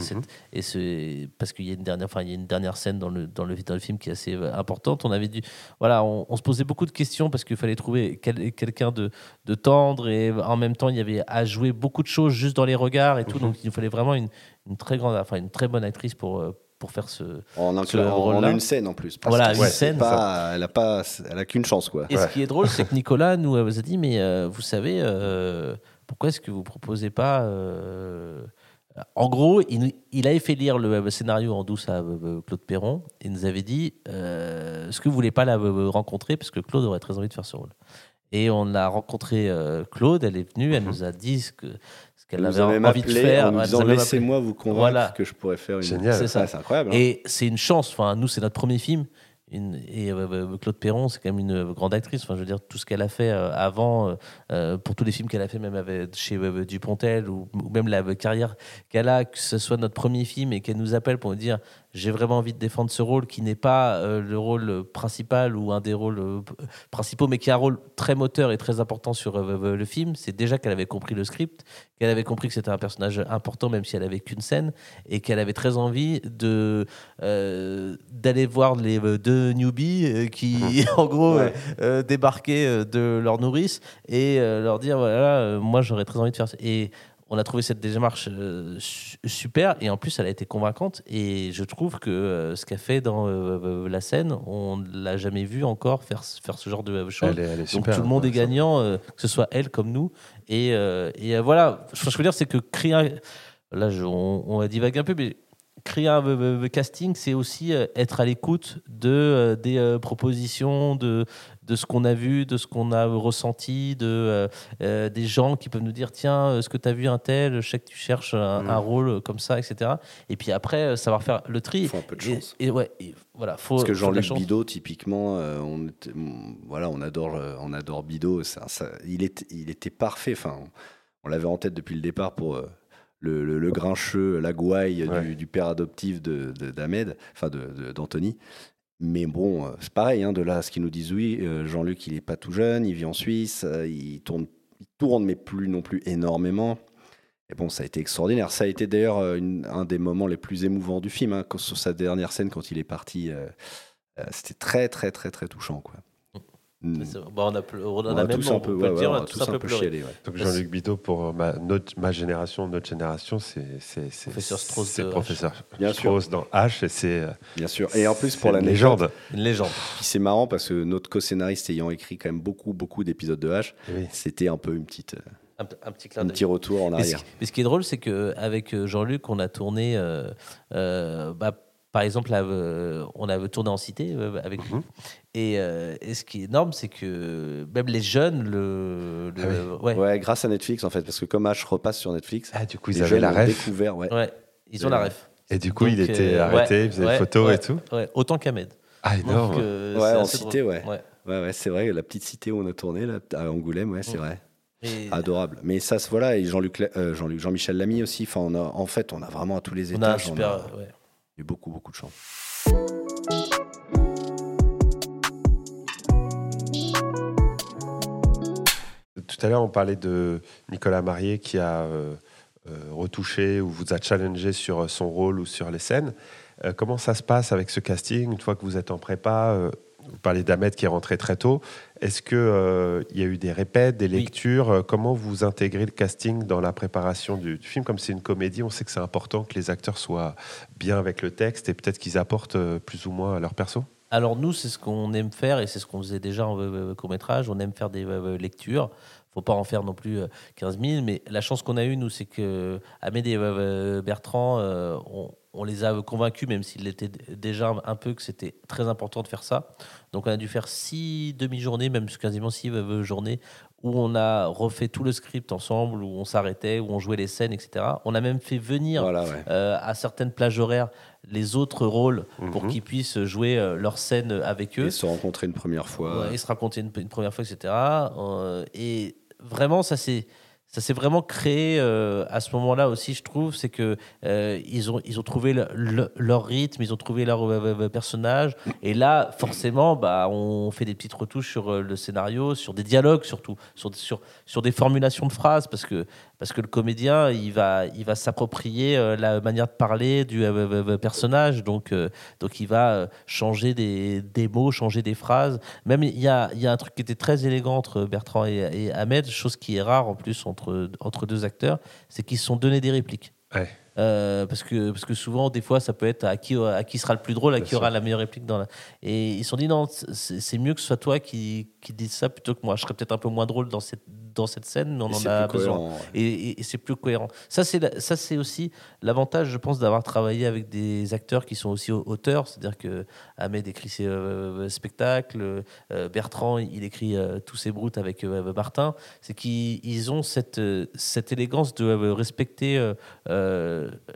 ce- parce qu'il y a une dernière, enfin, il y a une dernière scène dans le, dans le, dans le film qui est assez euh, importante. On avait dû, voilà, on, on se posait beaucoup de questions parce qu'il fallait trouver quel- quelqu'un de, de tendre et en même temps il y avait à jouer beaucoup de choses juste dans les regards et tout. Mhm. Donc il nous fallait vraiment une, une très grande, enfin une très bonne actrice pour euh, pour faire ce. en, un, Ce en une scène en plus. Parce Voilà, une scène, Pas, elle a pas, elle a qu'une chance quoi. Et Ouais. ce qui est drôle, c'est que Nicolas nous a dit Mais euh, vous savez, euh, pourquoi est-ce que vous proposez pas. euh, En gros, il, avait fait lire le, euh, scénario en douce à euh, Claude Perron. Il nous avait dit euh, Est-ce que vous voulez pas la euh, rencontrer Parce que Claude aurait très envie de faire ce rôle. Et on a rencontré euh, Claude, elle est venue, elle nous a dit ce que- ce qu'elle avait envie de faire. en nous disant laissez-moi vous convaincre Voilà. que je pourrais faire une. Génial. C'est ça. Ouais, c'est incroyable. hein. Et c'est une chance. Enfin, nous, c'est notre premier film. Et euh, Claude Perron, c'est quand même une grande actrice. Enfin, je veux dire, tout ce qu'elle a fait euh, avant, euh, pour tous les films qu'elle a fait, même avec, chez Dupontel, ou, même la carrière qu'elle a, que ce soit notre premier film et qu'elle nous appelle pour nous dire j'ai vraiment envie de défendre ce rôle qui n'est pas euh, le rôle principal ou un des rôles euh, principaux, mais qui a un rôle très moteur et très important sur euh, le film. C'est déjà qu'elle avait compris le script, qu'elle avait compris que c'était un personnage important, même si elle avait qu'une scène, et qu'elle avait très envie de d'aller voir les deux newbies qui, en gros, débarquaient de leur nourrice et leur dire voilà, moi j'aurais très envie de faire ça. Et on a trouvé cette démarche euh, super et en plus elle a été convaincante. Et je trouve que euh, ce qu'elle fait dans euh, la scène on l'a jamais vu encore faire, faire ce genre de choses. Donc tout le monde est gagnant que ce soit elle comme nous. Et, et voilà ce que je veux dire c'est que créer un... là on, on divague un peu mais créer un casting, c'est aussi être à l'écoute de des propositions, de de ce qu'on a vu, de ce qu'on a ressenti, de, euh, euh, des gens qui peuvent nous dire tiens, est-ce que tu as vu un tel Je sais que tu cherches un, mm. rôle comme ça, etc. Et puis après, euh, savoir faire le tri. Il faut un peu de chance. Et, ouais, voilà, faut, Parce que Jean-Luc Bidot, typiquement, on, voilà, on, adore, on adore Bidot. Ça, il, était, il était parfait. Enfin, on, l'avait en tête depuis le départ pour. Le, le, grincheux, la gouaille du, père adoptif d'Ahmed, de, enfin d'Anthony. Mais bon, euh, c'est pareil, hein, de là à ce qu'ils nous disent oui, euh, Jean-Luc, il n'est pas tout jeune, il vit en Suisse, euh, il, tourne, il tourne, mais plus non plus énormément. Et bon, ça a été extraordinaire. Ça a été d'ailleurs un des moments les plus émouvants du film. Hein, sur sa dernière scène, quand il est parti, c'était très, très, très, très touchant. Quoi. Hmm. Bon, on a, on a, même, tous un peu, ouais, on a tous, un, peu, chialé. Donc Jean-Luc Bidot, pour ma, notre, ma génération, notre génération, c'est professeur Strauss, c'est professeur Bien Strauss sûr. dans H, et c'est bien sûr. Et en plus pour la légende, une légende. c'est marrant parce que notre co-scénariste ayant écrit quand même beaucoup, beaucoup d'épisodes de H, oui. c'était un peu une petite. Un, un, petit, un petit retour en arrière. Mais ce, qui est drôle, c'est qu'avec euh, Jean-Luc, on a tourné euh, euh, bah, par exemple, euh, on avait tourné en cité euh, avec lui. Mhm. Euh, et, ce qui est énorme, c'est que même les jeunes le. Ah ouais. grâce à Netflix en fait, parce que comme H repasse sur Netflix, ah, du coup, ils avaient la ref. découvert. Ouais. ils ont la ref. Et du coup, il était arrêté, il faisait des photos et tout. autant qu'Ahmed. Ah, énorme. ouais, en cité, ouais. Ouais, ouais, c'est vrai, la petite cité où on a tourné, là, à Angoulême, ouais, c'est vrai. Adorable. Mais ça, voilà, et Jean-Luc, Jean-Luc, Jean-Michel Lamy aussi. Enfin, on a, en fait, on a vraiment à tous les étages. On a un beaucoup, beaucoup de chance. Tout à l'heure, on parlait de Nicolas Marié qui a euh, euh, retouché ou vous a challengé sur son rôle ou sur les scènes. Euh, comment ça se passe avec ce casting? Une fois que vous êtes en prépa vous parlez d'Ahmed qui est rentré très tôt. Est-ce qu'il euh, y a eu des répètes, des lectures? Euh, Comment vous intégrez le casting dans la préparation du, film? Comme c'est une comédie, on sait que c'est important que les acteurs soient bien avec le texte et peut-être qu'ils apportent euh, plus ou moins à leur perso. Alors nous, c'est ce qu'on aime faire et c'est ce qu'on faisait déjà en court métrage. On aime faire des lectures faut pas en faire non plus 15 000. Mais la chance qu'on a eue, nous, c'est que Ahmed et Bertrand, on, on les a convaincus, même s'il était déjà un peu que c'était très important de faire ça. Donc on a dû faire six demi-journées, même quasiment six journées, où on a refait tout le script ensemble, où on s'arrêtait, où on jouait les scènes, etc. On a même fait venir euh, à certaines plages horaires les autres rôles pour mhm. qu'ils puissent jouer euh, leurs scènes avec eux. Et se rencontrer une première fois. et se rencontrer une, première fois, etc. Euh, et vraiment, ça c'est ça s'est vraiment créé euh, à ce moment-là aussi, je trouve, c'est que euh, ils ont ils ont trouvé leur rythme, ils ont trouvé leur euh, personnage, et là forcément, bah on fait des petites retouches sur le scénario, sur des dialogues surtout, sur sur sur des formulations de phrases, parce que parce que le comédien il va il va s'approprier la manière de parler du personnage, donc donc il va changer des, des mots, changer des phrases. Même il y a il y a un truc qui était très élégant entre Bertrand et, et Ahmed, chose qui est rare en plus entre entre, deux acteurs, c'est qu'ils se sont donné des répliques. Euh, parce, que, parce que souvent, des fois, ça peut être à qui, à qui sera le plus drôle, à qui aura la meilleure réplique. Dans la... Et ils se sont dit, non, c'est mieux que ce soit toi qui, qui dise ça plutôt que moi. Je serais peut-être un peu moins drôle dans cette, dans cette scène, mais on Et en a besoin. cohérent, ouais. Et, et- et c'est plus cohérent. Ça, c'est la- ça, c'est aussi l'avantage, je pense, d'avoir travaillé avec des acteurs qui sont aussi au- auteurs. C'est-à-dire que Ahmed écrit ses euh, spectacles, euh, Bertrand, il écrit euh, tous ses broutes avec Martin. C'est qu'ils ils ont cette, cette élégance de respecter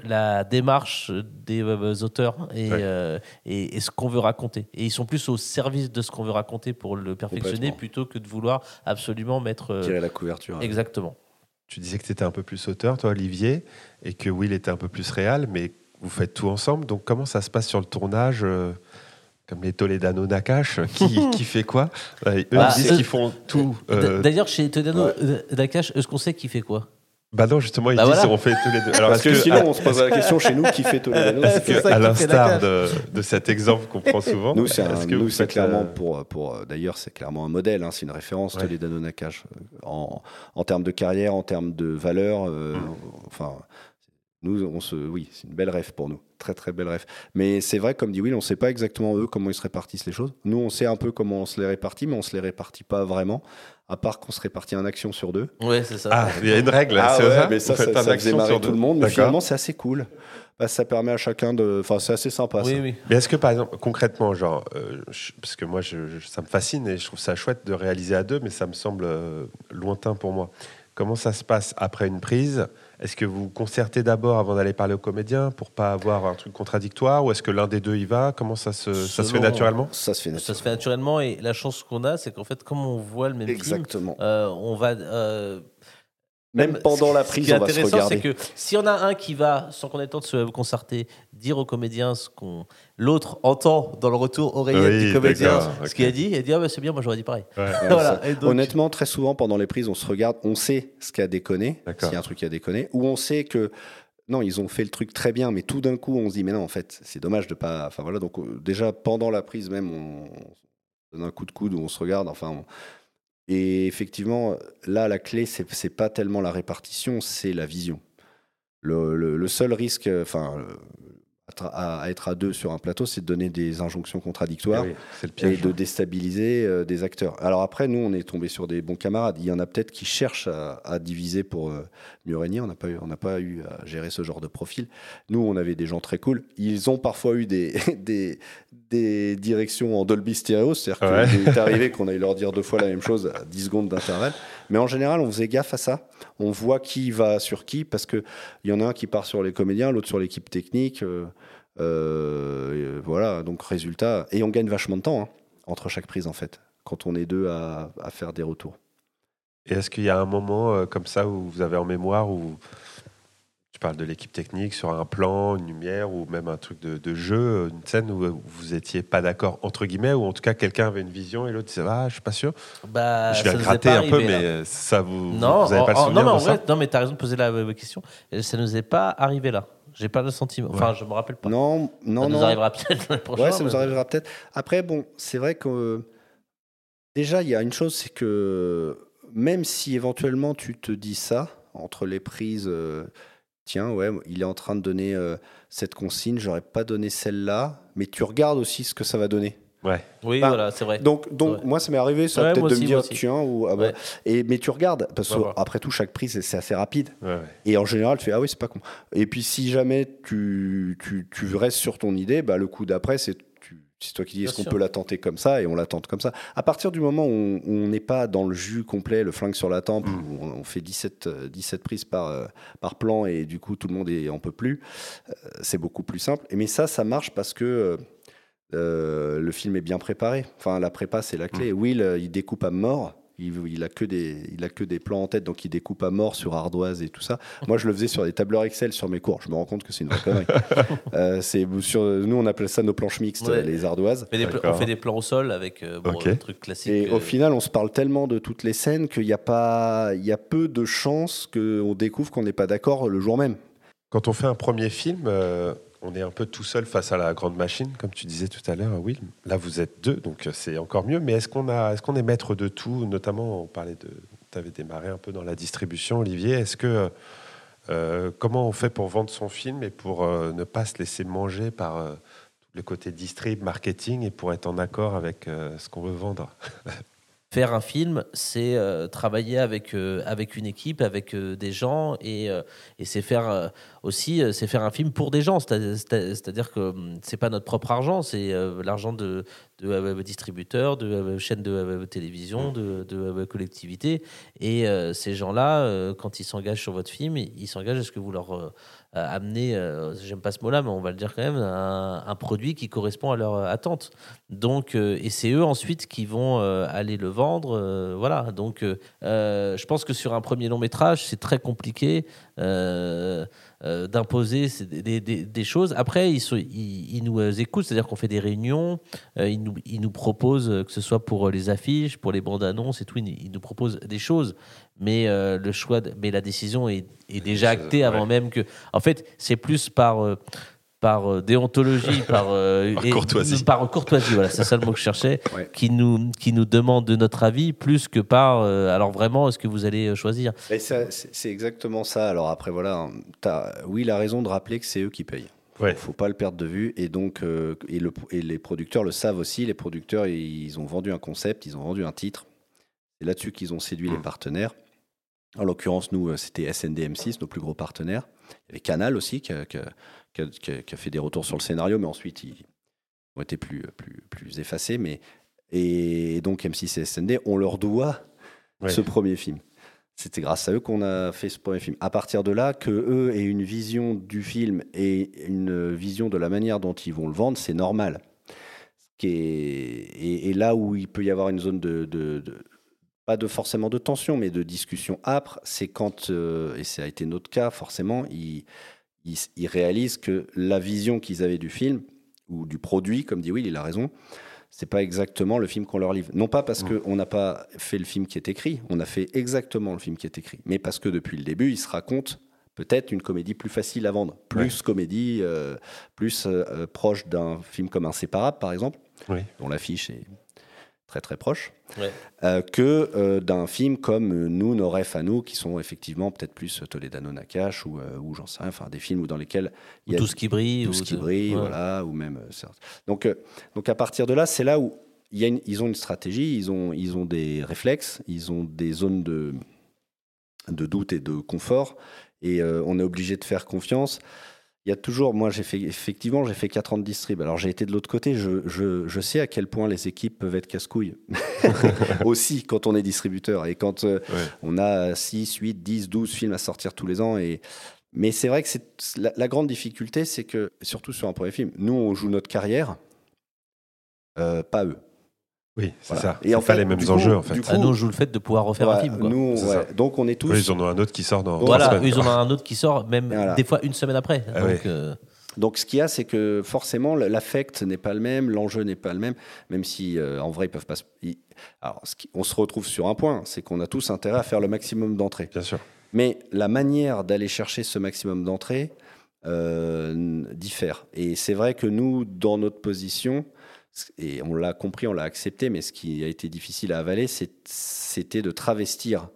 la démarche des auteurs et, Ouais. et, et ce qu'on veut raconter. Et ils sont plus au service de ce qu'on veut raconter pour le perfectionner Plutôt que de vouloir absolument mettre. euh, Tirer la couverture. exactement. Tu disais que tu étais un peu plus auteur, toi, Olivier, et que Will était un peu plus réel, mais vous faites tout ensemble. Donc, comment ça se passe sur le tournage euh, Comme les Toledano Nakash, qui, qui fait quoi? Euh, Eux, Bah, ils disent qu'ils font tout. Euh, D'ailleurs, chez Todano ouais. euh, Nakash, est-ce qu'on sait qui fait quoi? Bah non, justement, ils Bah disent voilà. on fait tous les deux. Alors, Parce que, sinon, à- on se pose la question chez nous qui fait c'est que, ça qui à l'instar de, de cet exemple qu'on prend souvent, Nous, c'est faites, clairement euh, pour, pour euh, d'ailleurs, c'est clairement un modèle, hein, c'est une référence, Ouais. Toledano Nakash, euh, en, en termes de carrière, en termes de valeur, euh, Mm. enfin, nous, on se, oui, c'est une belle rêve pour nous, très très belle rêve. Mais c'est vrai, comme dit Will, on ne sait pas exactement eux comment ils se répartissent les choses. Nous, on sait un peu comment on se les répartit, mais on se les répartit pas vraiment, à part qu'on se répartit un action sur deux. Ouais, c'est ça. Ah, il y a une règle, Ah c'est ouais, ça mais ça, ça, un ça faisait marrer sur tout deux le monde, mais finalement, c'est assez cool. Bah, ça permet à chacun de, enfin, c'est assez sympa. oui, ça. oui. Mais est-ce que par exemple, concrètement, genre, euh, je- parce que moi, je- je- ça me fascine et je trouve ça chouette de réaliser à deux, mais ça me semble euh, lointain pour moi. Comment ça se passe après une prise Est-ce que vous concertez d'abord avant d'aller parler aux comédiens pour pas avoir un truc contradictoire, ou est-ce que l'un des deux y va? Comment ça se, ça se fait naturellement? Ça se fait Ça naturellement. se fait naturellement et la chance qu'on a, c'est qu'en fait, comme on voit le même film, Exactement. euh, on va. euh, Même pendant la ce prise, qui est on va se intéressant, c'est que si on a un qui va, sans qu'on ait le temps de se concerter, dire au comédien ce qu'on l'autre entend dans le retour oreillette Oui, du comédien, d'accord, ce ok. qu'il a dit, et dit ah bah, c'est bien, moi j'aurais dit pareil. Ouais. Voilà, et donc- Honnêtement, très souvent pendant les prises, on se regarde, on sait ce qui a déconné, D'accord. s'il y a un truc qui a déconné, ou on sait que non, ils ont fait le truc très bien, mais tout d'un coup, on se dit mais non, en fait, c'est dommage de pas. Enfin voilà, donc euh, déjà pendant la prise même, on, on donne un coup de coude où on se regarde. Enfin, on- et effectivement, là, la clé, c'est c'est pas tellement la répartition, c'est la vision. Le, le- seul risque, enfin. À, à être à deux sur un plateau, c'est de donner des injonctions contradictoires Eh oui, et de déstabiliser euh, des acteurs. Alors après, nous, on est tombé sur des bons camarades. Il y en a peut-être qui cherchent à, à diviser pour euh, mieux régner. On n'a pas, eu- on n'a pas eu à gérer ce genre de profil. Nous, on avait des gens très cool. Ils ont parfois eu des, des, des directions en Dolby Stereo. C'est-à-dire Ouais. qu'il est arrivé qu'on aille leur dire deux fois la même chose à 10 secondes d'intervalle. Mais en général, on faisait gaffe à ça. On voit qui va sur qui parce qu'il y en a un qui part sur les comédiens, l'autre sur l'équipe technique. euh, euh, voilà, donc résultat. Et on gagne vachement de temps hein, entre chaque prise, en fait, quand on est deux à, à faire des retours. Et est-ce qu'il y a un moment euh, comme ça où vous avez en mémoire où tu parles de l'équipe technique sur un plan, une lumière ou même un truc de, de jeu, une scène où vous étiez pas d'accord entre guillemets ou en tout cas quelqu'un avait une vision et l'autre disait ah je suis pas sûr. Bah, je vais gratter un peu là. mais ça vous Non, vous avez pas le en- en- souvenir non, mais en de ça vrai, non, mais t'as raison de poser la question. Ça nous est pas arrivé là. J'ai pas le sentiment. Enfin, je me rappelle pas. Non, non, ça non. nous arrivera peut-être l'année prochaine. Ouais, ça nous arrivera peut-être. Après, bon, c'est vrai que euh, déjà, il y a une chose, c'est que même si éventuellement tu te dis ça entre les prises, euh, tiens, ouais, il est en train de donner euh, cette consigne, j'aurais pas donné celle-là, mais tu regardes aussi ce que ça va donner. Ouais. Oui, Bah, voilà, c'est vrai. Donc, donc Ouais. moi, ça m'est arrivé, ça Ouais, peut-être de aussi, me dire, tiens, ou, ah bah, Ouais. et, mais tu regardes, parce Ouais, ouais. qu'après tout, chaque prise, c'est- assez rapide. Ouais, ouais. Et en général, tu fais Ah oui, c'est pas con. Et puis, si jamais tu, tu, tu restes sur ton idée, bah, le coup d'après, c'est c'est toi qui dis est-ce qu'on peut la tenter comme ça Et on la tente comme ça. À partir du moment où on- n'est pas dans le jus complet, le flingue sur la tempe, Mm. où on, on fait 17, euh, 17 prises par, euh, par plan et du coup, tout le monde est, en peut plus, euh, c'est beaucoup plus simple. Et mais ça, ça marche parce que. euh, euh, le film est bien préparé. Enfin, la prépa, c'est la clé. Will, euh, il découpe à mort. Il, il a que des, il a que des plans en tête, donc il découpe à mort sur ardoise et tout ça. Moi, je le faisais sur des tableurs Excel sur mes cours. Je me rends compte que c'est une vraie connerie. Euh, c'est sur, nous, on appelle ça nos planches mixtes, Ouais. les ardoises. On fait des pla- D'accord. on fait des plans au sol avec euh, bon, Ok. un truc classique. Et euh, au final, on se parle tellement de toutes les scènes qu'il y a pas, il y a peu de chances qu'on découvre qu'on n'est pas d'accord le jour même. Quand on fait un premier film, euh, on est un peu tout seul face à la grande machine, comme tu disais tout à l'heure, Will. Là, vous êtes deux, donc c'est encore mieux. Mais est-ce qu'on est maître de tout? Notamment, on parlait de, tu avais démarré un peu dans la distribution, Olivier. Est-ce que euh, comment on fait pour vendre son film et pour euh, ne pas se laisser manger par euh, le côté distrib, marketing et pour être en accord avec ce qu'on veut vendre? faire un film, c'est euh, travailler avec, euh, avec une équipe, avec euh, des gens, et, et c'est faire aussi, c'est faire un film pour des gens. C'est- c'est- C'est-à-dire que hum, c'est pas notre propre argent, c'est l'argent de, de distributeurs, de chaînes de télévision, de, de euh, collectivités. Et ces gens-là, quand ils s'engagent sur votre film, ils ils s'engagent à ce que vous leur euh, amenez, euh, j'aime pas ce mot-là, mais on va le dire quand même, un, produit qui correspond à leur attente. Donc, euh, et c'est eux ensuite qui vont euh, aller le vendre. euh, voilà. Donc, euh, euh, je pense que sur un premier long métrage, c'est très compliqué euh, euh, d'imposer des, des- des choses. Après, ils, sont- ils, ils nous euh, écoutent, c'est-à-dire qu'on fait des réunions. euh, ils, nous, ils nous proposent, que ce soit pour les affiches, pour les bandes annonces et tout, ils, nous proposent des choses. Mais euh, le choix, de- mais la décision est, est déjà actée avant même que. En fait, c'est plus par. Par euh, déontologie, par, euh, Par et- courtoisie. par courtoisie, voilà, c'est ça le mot que je cherchais, Ouais. qui nous qui nous demande de notre avis plus que par euh, alors vraiment est-ce que vous allez choisir. C'est exactement ça. Alors après, voilà, hein, oui, la raison de rappeler que c'est eux qui payent. Faut, Ouais. faut pas le perdre de vue. Et donc, euh, et, le- et les producteurs le savent aussi. Les producteurs, ils ont vendu un concept, ils ont vendu un titre. C'est là-dessus qu'ils ont séduit les partenaires. En l'occurrence, nous, c'était SNDM6, nos plus gros partenaires. Il y avait Canal aussi, qui a, qui a- qui a- qui fait des retours sur le scénario, mais ensuite, ils ont été plus, plus, plus effacés. Mais, et donc, M6 et SND, on leur doit Ouais. ce premier film. C'était grâce à eux qu'on a fait ce premier film. À partir de là, que eux aient une vision du film et une vision de la manière dont ils vont le vendre, c'est normal. Et, et là où il peut y avoir une zone de, de- de- pas de forcément de tension, mais de discussion âpre, c'est quand, euh, et ça a été notre cas forcément, ils, ils réalisent que la vision qu'ils avaient du film ou du produit, comme dit Will, il a raison, c'est pas exactement le film qu'on leur livre. Non pas parce qu'on n'a pas fait le film qui est écrit, on a fait exactement le film qui est écrit, mais parce que depuis le début, ils se racontent peut-être une comédie plus facile à vendre, plus comédie, euh, plus euh, euh, proche d'un film comme Inséparable, par exemple, Oui. dont l'affiche est très très proche, Ouais. euh, que euh, d'un film comme euh, nous, nos refs à nous, qui sont effectivement peut-être plus Toledano Nakash ou, euh, ou j'en sais rien, enfin des films où dans lesquels il y a tout ce qui brille, tout ou ce qui brille, ouais. voilà, ou même. Donc, donc à partir de là, c'est là où il y a une- ils ont une stratégie, ils ont, ils ont des réflexes, ils ont des zones de, de doute et de confort, et on est obligé de faire confiance. Il y a toujours, moi j'ai fait effectivement j'ai fait 4 ans de distrib. Alors j'ai été de l'autre côté, je, je, je sais à quel point les équipes peuvent être casse-couilles aussi quand on est distributeur et quand euh, Ouais. on a 6, 8, 10, 12 films à sortir tous les ans et mais c'est vrai que c'est la, la grande difficulté, c'est que surtout sur un premier film, nous on joue notre carrière, euh, pas eux. Oui, c'est Voilà. ça. Et en pas fait, les mêmes du coup- enjeux, en fait. Ah, nous, on joue le fait de pouvoir refaire un film. quoi. nous, ouais. donc on est tous. Eux, ils en ont un autre qui sort dans. dans Voilà, eux, ils en ont un autre qui sort, même Voilà. des fois une semaine après. Ah Donc, euh, Donc ce qu'il y a, c'est que forcément l'affect n'est pas le même, l'enjeu n'est pas le même, même si euh, en vrai ils peuvent pas. Alors ce qui- on se retrouve sur un point, c'est qu'on a tous intérêt à faire le maximum d'entrées. Bien sûr. Mais la manière d'aller chercher ce maximum d'entrées euh, diffère. Et c'est vrai que nous, dans notre position, et on l'a compris, on l'a accepté, mais ce qui a été difficile à avaler, c'était de travestir,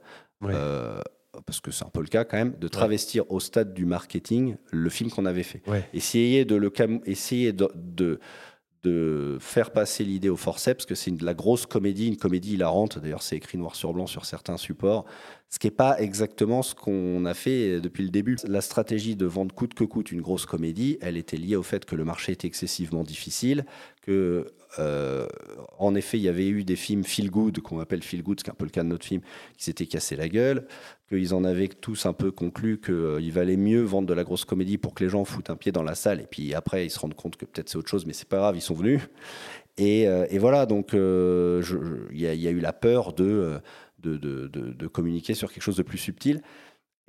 euh, parce que c'est un peu le cas quand même, de travestir au stade du marketing le film qu'on avait fait. Ouais. Essayer de le cam- essayer de, de, de faire passer l'idée au forceps, parce que c'est de la grosse comédie, une comédie hilarante. D'ailleurs, c'est écrit noir sur blanc sur certains supports. Ce qui n'est pas exactement ce qu'on a fait depuis le début. La stratégie de vendre coûte que coûte une grosse comédie, elle était liée au fait que le marché était excessivement difficile, que euh, en effet, il y avait eu des films feel good, qu'on appelle feel good, c'est un peu le cas de notre film, qui s'étaient cassé la gueule, qu'ils en avaient tous un peu conclu qu'il valait mieux vendre de la grosse comédie pour que les gens foutent un pied dans la salle, et puis après, ils se rendent compte que peut-être c'est autre chose, mais c'est pas grave, ils sont venus. Et, euh, et voilà, donc euh, il y, a- eu la peur euh, de, de- de- de communiquer sur quelque chose de plus subtil.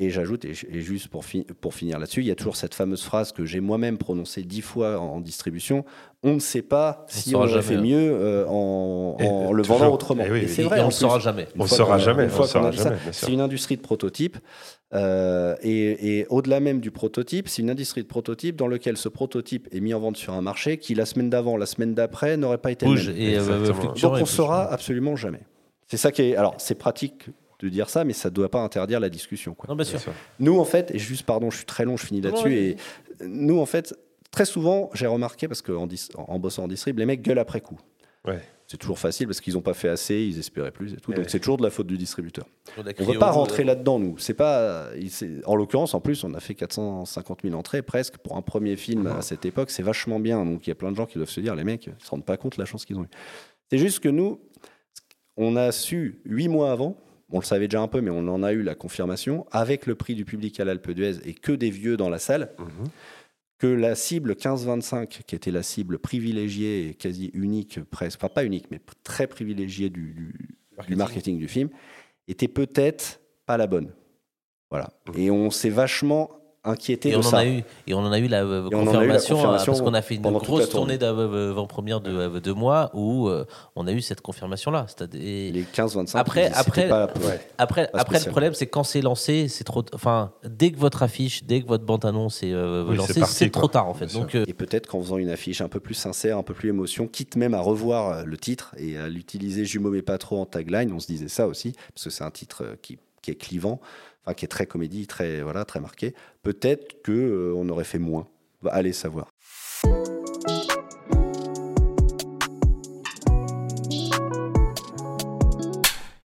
Et j'ajoute, et, et juste pour, fi- pour finir là-dessus, il y a toujours cette fameuse phrase que j'ai moi-même prononcée dix fois en, en distribution on ne sait pas si saura on aurait jamais, fait hein. mieux euh, en, Et, en euh, le vendant autrement. Eh oui, Et c'est et vrai, on le plus. saura jamais. On fois saura jamais, on saura. C'est une industrie de prototype. euh, et et au-delà même du prototype, c'est une industrie de prototype dans lequel ce prototype est mis en vente sur un marché qui, la semaine d'avant, la semaine d'après, n'aurait pas été le Bouge même. et euh, Donc et on bouge. saura absolument jamais. C'est ça qui est. Alors c'est pratique de dire ça, mais ça ne doit pas interdire la discussion. Quoi. Non, bien sûr. Nous, en fait, et juste, pardon, je suis très long, je finis là-dessus. et nous, en fait, très souvent, j'ai remarqué, parce qu'en en, bossant en distrib, les mecs gueulent après coup. Ouais. C'est toujours facile parce qu'ils n'ont pas fait assez, ils espéraient plus et tout. Eh Donc c'est toujours de la faute du distributeur. On ne au pas loup, rentrer euh, là-dedans, nous. C'est pas, en l'occurrence, en plus, on a fait 450 000 entrées presque pour un premier film à cette époque. C'est vachement bien. Donc il y a plein de gens qui doivent se dire, les mecs, ils se rendent pas compte de la chance qu'ils ont eue. C'est juste que nous, on a su huit mois avant. On le savait déjà un peu, mais on en a eu la confirmation avec le prix du public à l'Alpe d'Huez et que des vieux dans la salle, Mhm. que la cible 15-25, qui était la cible privilégiée et quasi unique, presque, enfin pas unique, mais très privilégiée du, du- du marketing du film, était peut-être pas la bonne. Voilà. Mhm. Et on s'est vachement inquiété Et de on, en ça. a eu, et on en a eu la euh, eu la confirmation, euh, parce qu'on a fait une grosse tournée. tournée d'avant-première de euh, deux mois où euh, on a eu cette confirmation-là. Les 15-25, Après- après- pas- Ouais. Après, Pas après le problème, c'est quand c'est lancé, c'est trop. Enfin, dès que votre affiche, dès que votre bande-annonce est euh, Oui, lancée, c'est trop tard en fait. Donc, euh, Et peut-être qu'en faisant une affiche un peu plus sincère, un peu plus émotion, quitte même à revoir euh, le titre et à l'utiliser jumeau mais pas trop en tagline, on se disait ça aussi, parce que c'est un titre euh, qui, qui est clivant, enfin qui est très comédie, très, voilà, très marqué. Peut-être qu'on aurait fait moins. Va aller savoir.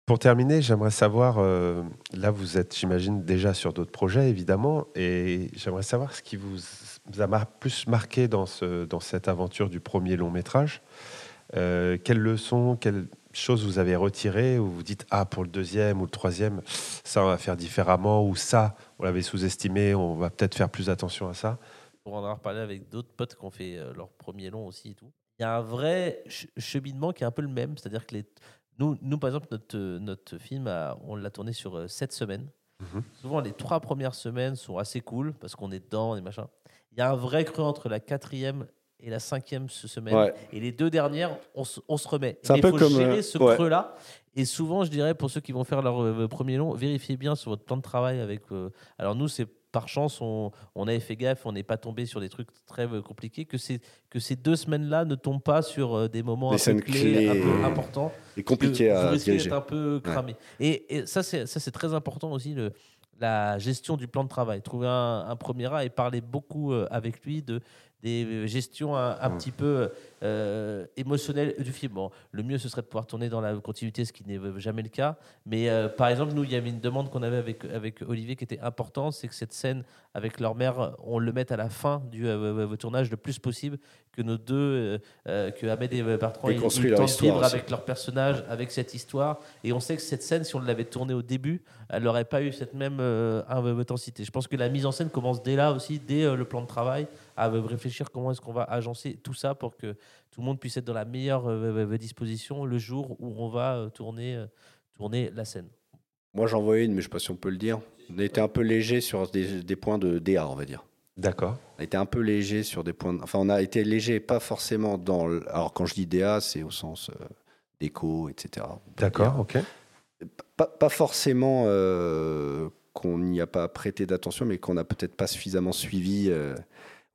Pour terminer, j'aimerais savoir, euh, là vous êtes, j'imagine, déjà sur d'autres projets, évidemment, et j'aimerais savoir ce qui vous, vous a mar- plus marqué dans, ce, dans cette aventure du premier long métrage. Euh, quelles leçons, quelles choses vous avez retirées, ou vous dites, ah, pour le deuxième ou le troisième, ça on va faire différemment, ou ça, on l'avait sous-estimé, on va peut-être faire plus attention à ça. pour en avoir parlé avec d'autres potes qui ont fait euh, leur premier long aussi et tout, il y a un vrai ch- cheminement qui est un peu le même. C'est-à-dire que les... nous, nous, par exemple, notre, notre film, a- on l'a tourné sur euh, sept semaines. Mhm. Souvent, les trois premières semaines sont assez cool parce qu'on est dedans et machin. Il y a un vrai creux entre la quatrième et la cinquième se- semaine. Ouais. Et les deux dernières, on, se- on se remet. C'est un peu faut comme, gérer euh, ce ouais. creux-là. Et souvent, je dirais, pour ceux qui vont faire leur euh, premier long, vérifiez bien sur votre plan de travail. Avec, euh, alors nous, c'est par chance, on, on avait fait gaffe, on n'est pas tombé sur des trucs très euh, compliqués, que, ces deux semaines-là ne tombent pas sur euh, des moments Des un peu clés, un peu importants C'est compliqué que vous à diriger. d'être un peu cramé. Et, et ça, c'est très important aussi, le, la gestion du plan de travail. Trouver un, un premier A et parler beaucoup euh, avec lui de des gestions un, un petit peu euh, émotionnelles du film. Bon, le mieux, ce serait de pouvoir tourner dans la continuité, ce qui n'est jamais le cas. Mais euh, par exemple, nous, il y avait une demande qu'on avait avec, avec Olivier qui était importante, c'est que cette scène avec leur mère, on le mette à la fin du euh, tournage le plus possible, que nos deux, que Ahmed et Bertrand, tentent de histoire vivre avec leur personnage, avec cette histoire. Et on sait que cette scène, si on l'avait tournée au début, elle n'aurait pas eu cette même intensité. Je pense que la mise en scène commence dès là aussi, dès le plan de travail, à réfléchir comment est-ce qu'on va agencer tout ça pour que tout le monde puisse être dans la meilleure euh, disposition le jour où on va euh, tourner, euh, tourner la scène. Moi, j'en vois une, mais je ne sais pas si on peut le dire. On a été un peu léger sur des, des points de DA, on va dire. D'accord. On a été un peu léger sur des points. de- Enfin, on a été léger, pas forcément dans. le- Alors, quand je dis DA, c'est au sens euh, déco, etc. D'accord, ok. Pas, pas forcément euh, qu'on n'y a pas prêté d'attention, mais qu'on n'a peut-être pas suffisamment suivi. euh.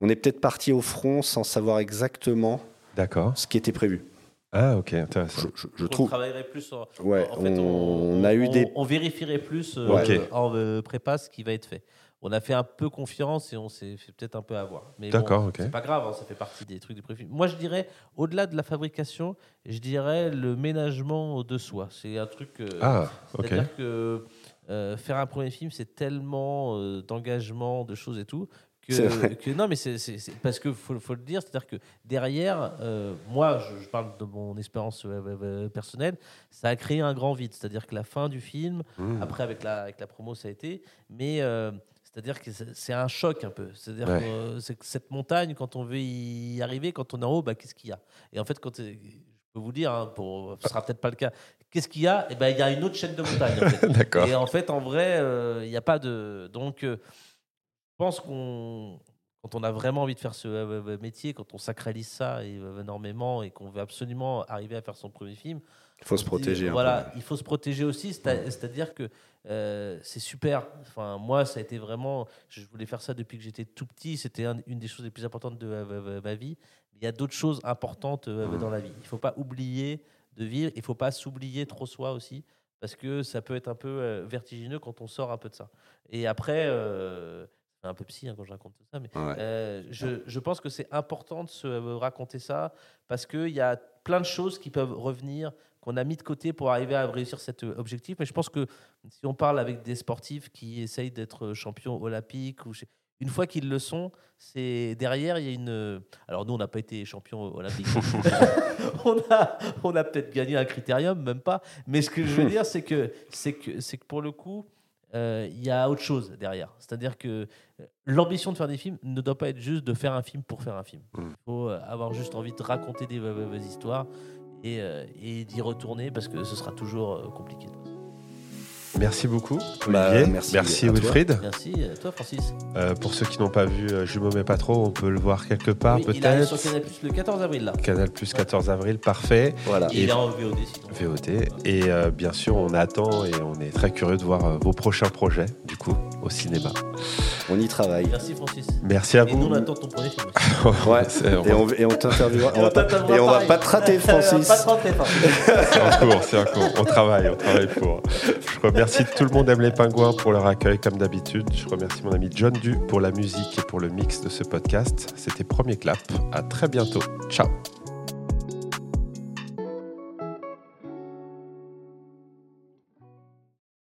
On est peut-être parti au front sans savoir exactement D'accord. ce qui était prévu. Ah, ok, intéressant. Je, je- je on trouve. travaillerait plus en, Ouais, en fait, on, on a eu on- des. on vérifierait plus Ok. en euh, prépa ce qui va être fait. On a fait un peu confiance et on s'est fait peut-être un peu avoir. Mais bon, D'accord, ok. C'est pas grave, hein, ça fait partie des trucs du prévu. Moi, je dirais, au-delà de la fabrication, je dirais le ménagement de soi. C'est un truc. euh, Ah, ok. C'est-à-dire que euh, faire un premier film, c'est tellement euh, d'engagement, de choses et tout. Que, que- non, mais c'est parce que faut, faut le dire, c'est-à-dire que derrière, euh, moi, je, je parle de mon expérience euh, euh, euh, personnelle, ça a créé un grand vide. C'est-à-dire que la fin du film, Mmh. après avec la, avec la promo, ça a été, mais euh, c'est-à-dire que c'est un choc un peu. C'est-à-dire Ouais. que euh, cette montagne, quand on veut y arriver, quand on est en haut, bah, qu'est-ce qu'il y a? Et en fait, quand euh, je peux vous dire, hein, pour, ce sera peut-être pas le cas. Qu'est-ce qu'il y a? Eh ben, il y a une autre chaîne de montagne. En fait. Et en fait, en vrai, euh, il n'y a pas de. Donc, euh, pense qu'on. Quand on a vraiment envie de faire ce euh, euh, métier, quand on sacralise ça euh, énormément et qu'on veut absolument arriver à faire son premier film, Il faut se dit, protéger. Voilà, il faut se protéger aussi. c'est- C'est-à-dire que euh, c'est super. Enfin, moi, ça a été vraiment. Je voulais faire ça depuis que j'étais tout petit. C'était un- une des choses les plus importantes de euh, euh, ma vie. Il y a d'autres choses importantes euh, dans la vie. Il ne faut pas oublier de vivre. Il ne faut pas s'oublier trop soi aussi. Parce que ça peut être un peu euh, vertigineux quand on sort un peu de ça. Et après, euh, un peu psy hein, quand je raconte tout ça, mais Ouais. euh, je, je pense que c'est important de se euh, raconter ça parce qu'il y a plein de choses qui peuvent revenir, qu'on a mis de côté pour arriver à réussir cet euh, objectif. Mais je pense que si on parle avec des sportifs qui essayent d'être champions olympiques, ou une fois qu'ils le sont, c'est derrière, il y a une. Alors nous, on n'a pas été champions olympiques. on a, on a peut-être gagné un critérium, même pas. Mais ce que je veux dire, c'est que, c'est que, c'est que pour le coup, il y a autre chose derrière. C'est-à-dire que euh, l'ambition de faire des films ne doit pas être juste de faire un film pour faire un film. Mm. Il faut euh, avoir juste envie de raconter des, des histoires et, et d'y retourner parce que ce sera toujours compliqué. Merci beaucoup, Bah, Olivier. merci merci à toi. Wilfried. Merci à toi, Francis. Euh, pour ceux qui n'ont pas vu euh, Je me mets pas trop, on peut le voir quelque part Oui, il arrive peut-être. sur Canal le 14 avril là. Canal Plus 14 avril, parfait. Voilà. Et il est en VOD sinon. VOD. Et euh, bien sûr, on attend et on est très curieux de voir euh, vos prochains projets, du coup, au cinéma. On y travaille. Merci Francis. Merci à Et nous vous. on attend ton premier film. aussi. Ouais. Et on, et on t'interviewera. On va pas- Et on va pas te rater, On va Francis. pas te rater, Francis. c'est en cours, c'est en cours. On travaille, on travaille pour. Je remercie tout le monde aime les pingouins pour leur accueil, comme d'habitude. Je remercie mon ami John Du pour la musique et pour le mix de ce podcast. C'était Premier Clap. À très bientôt. Ciao.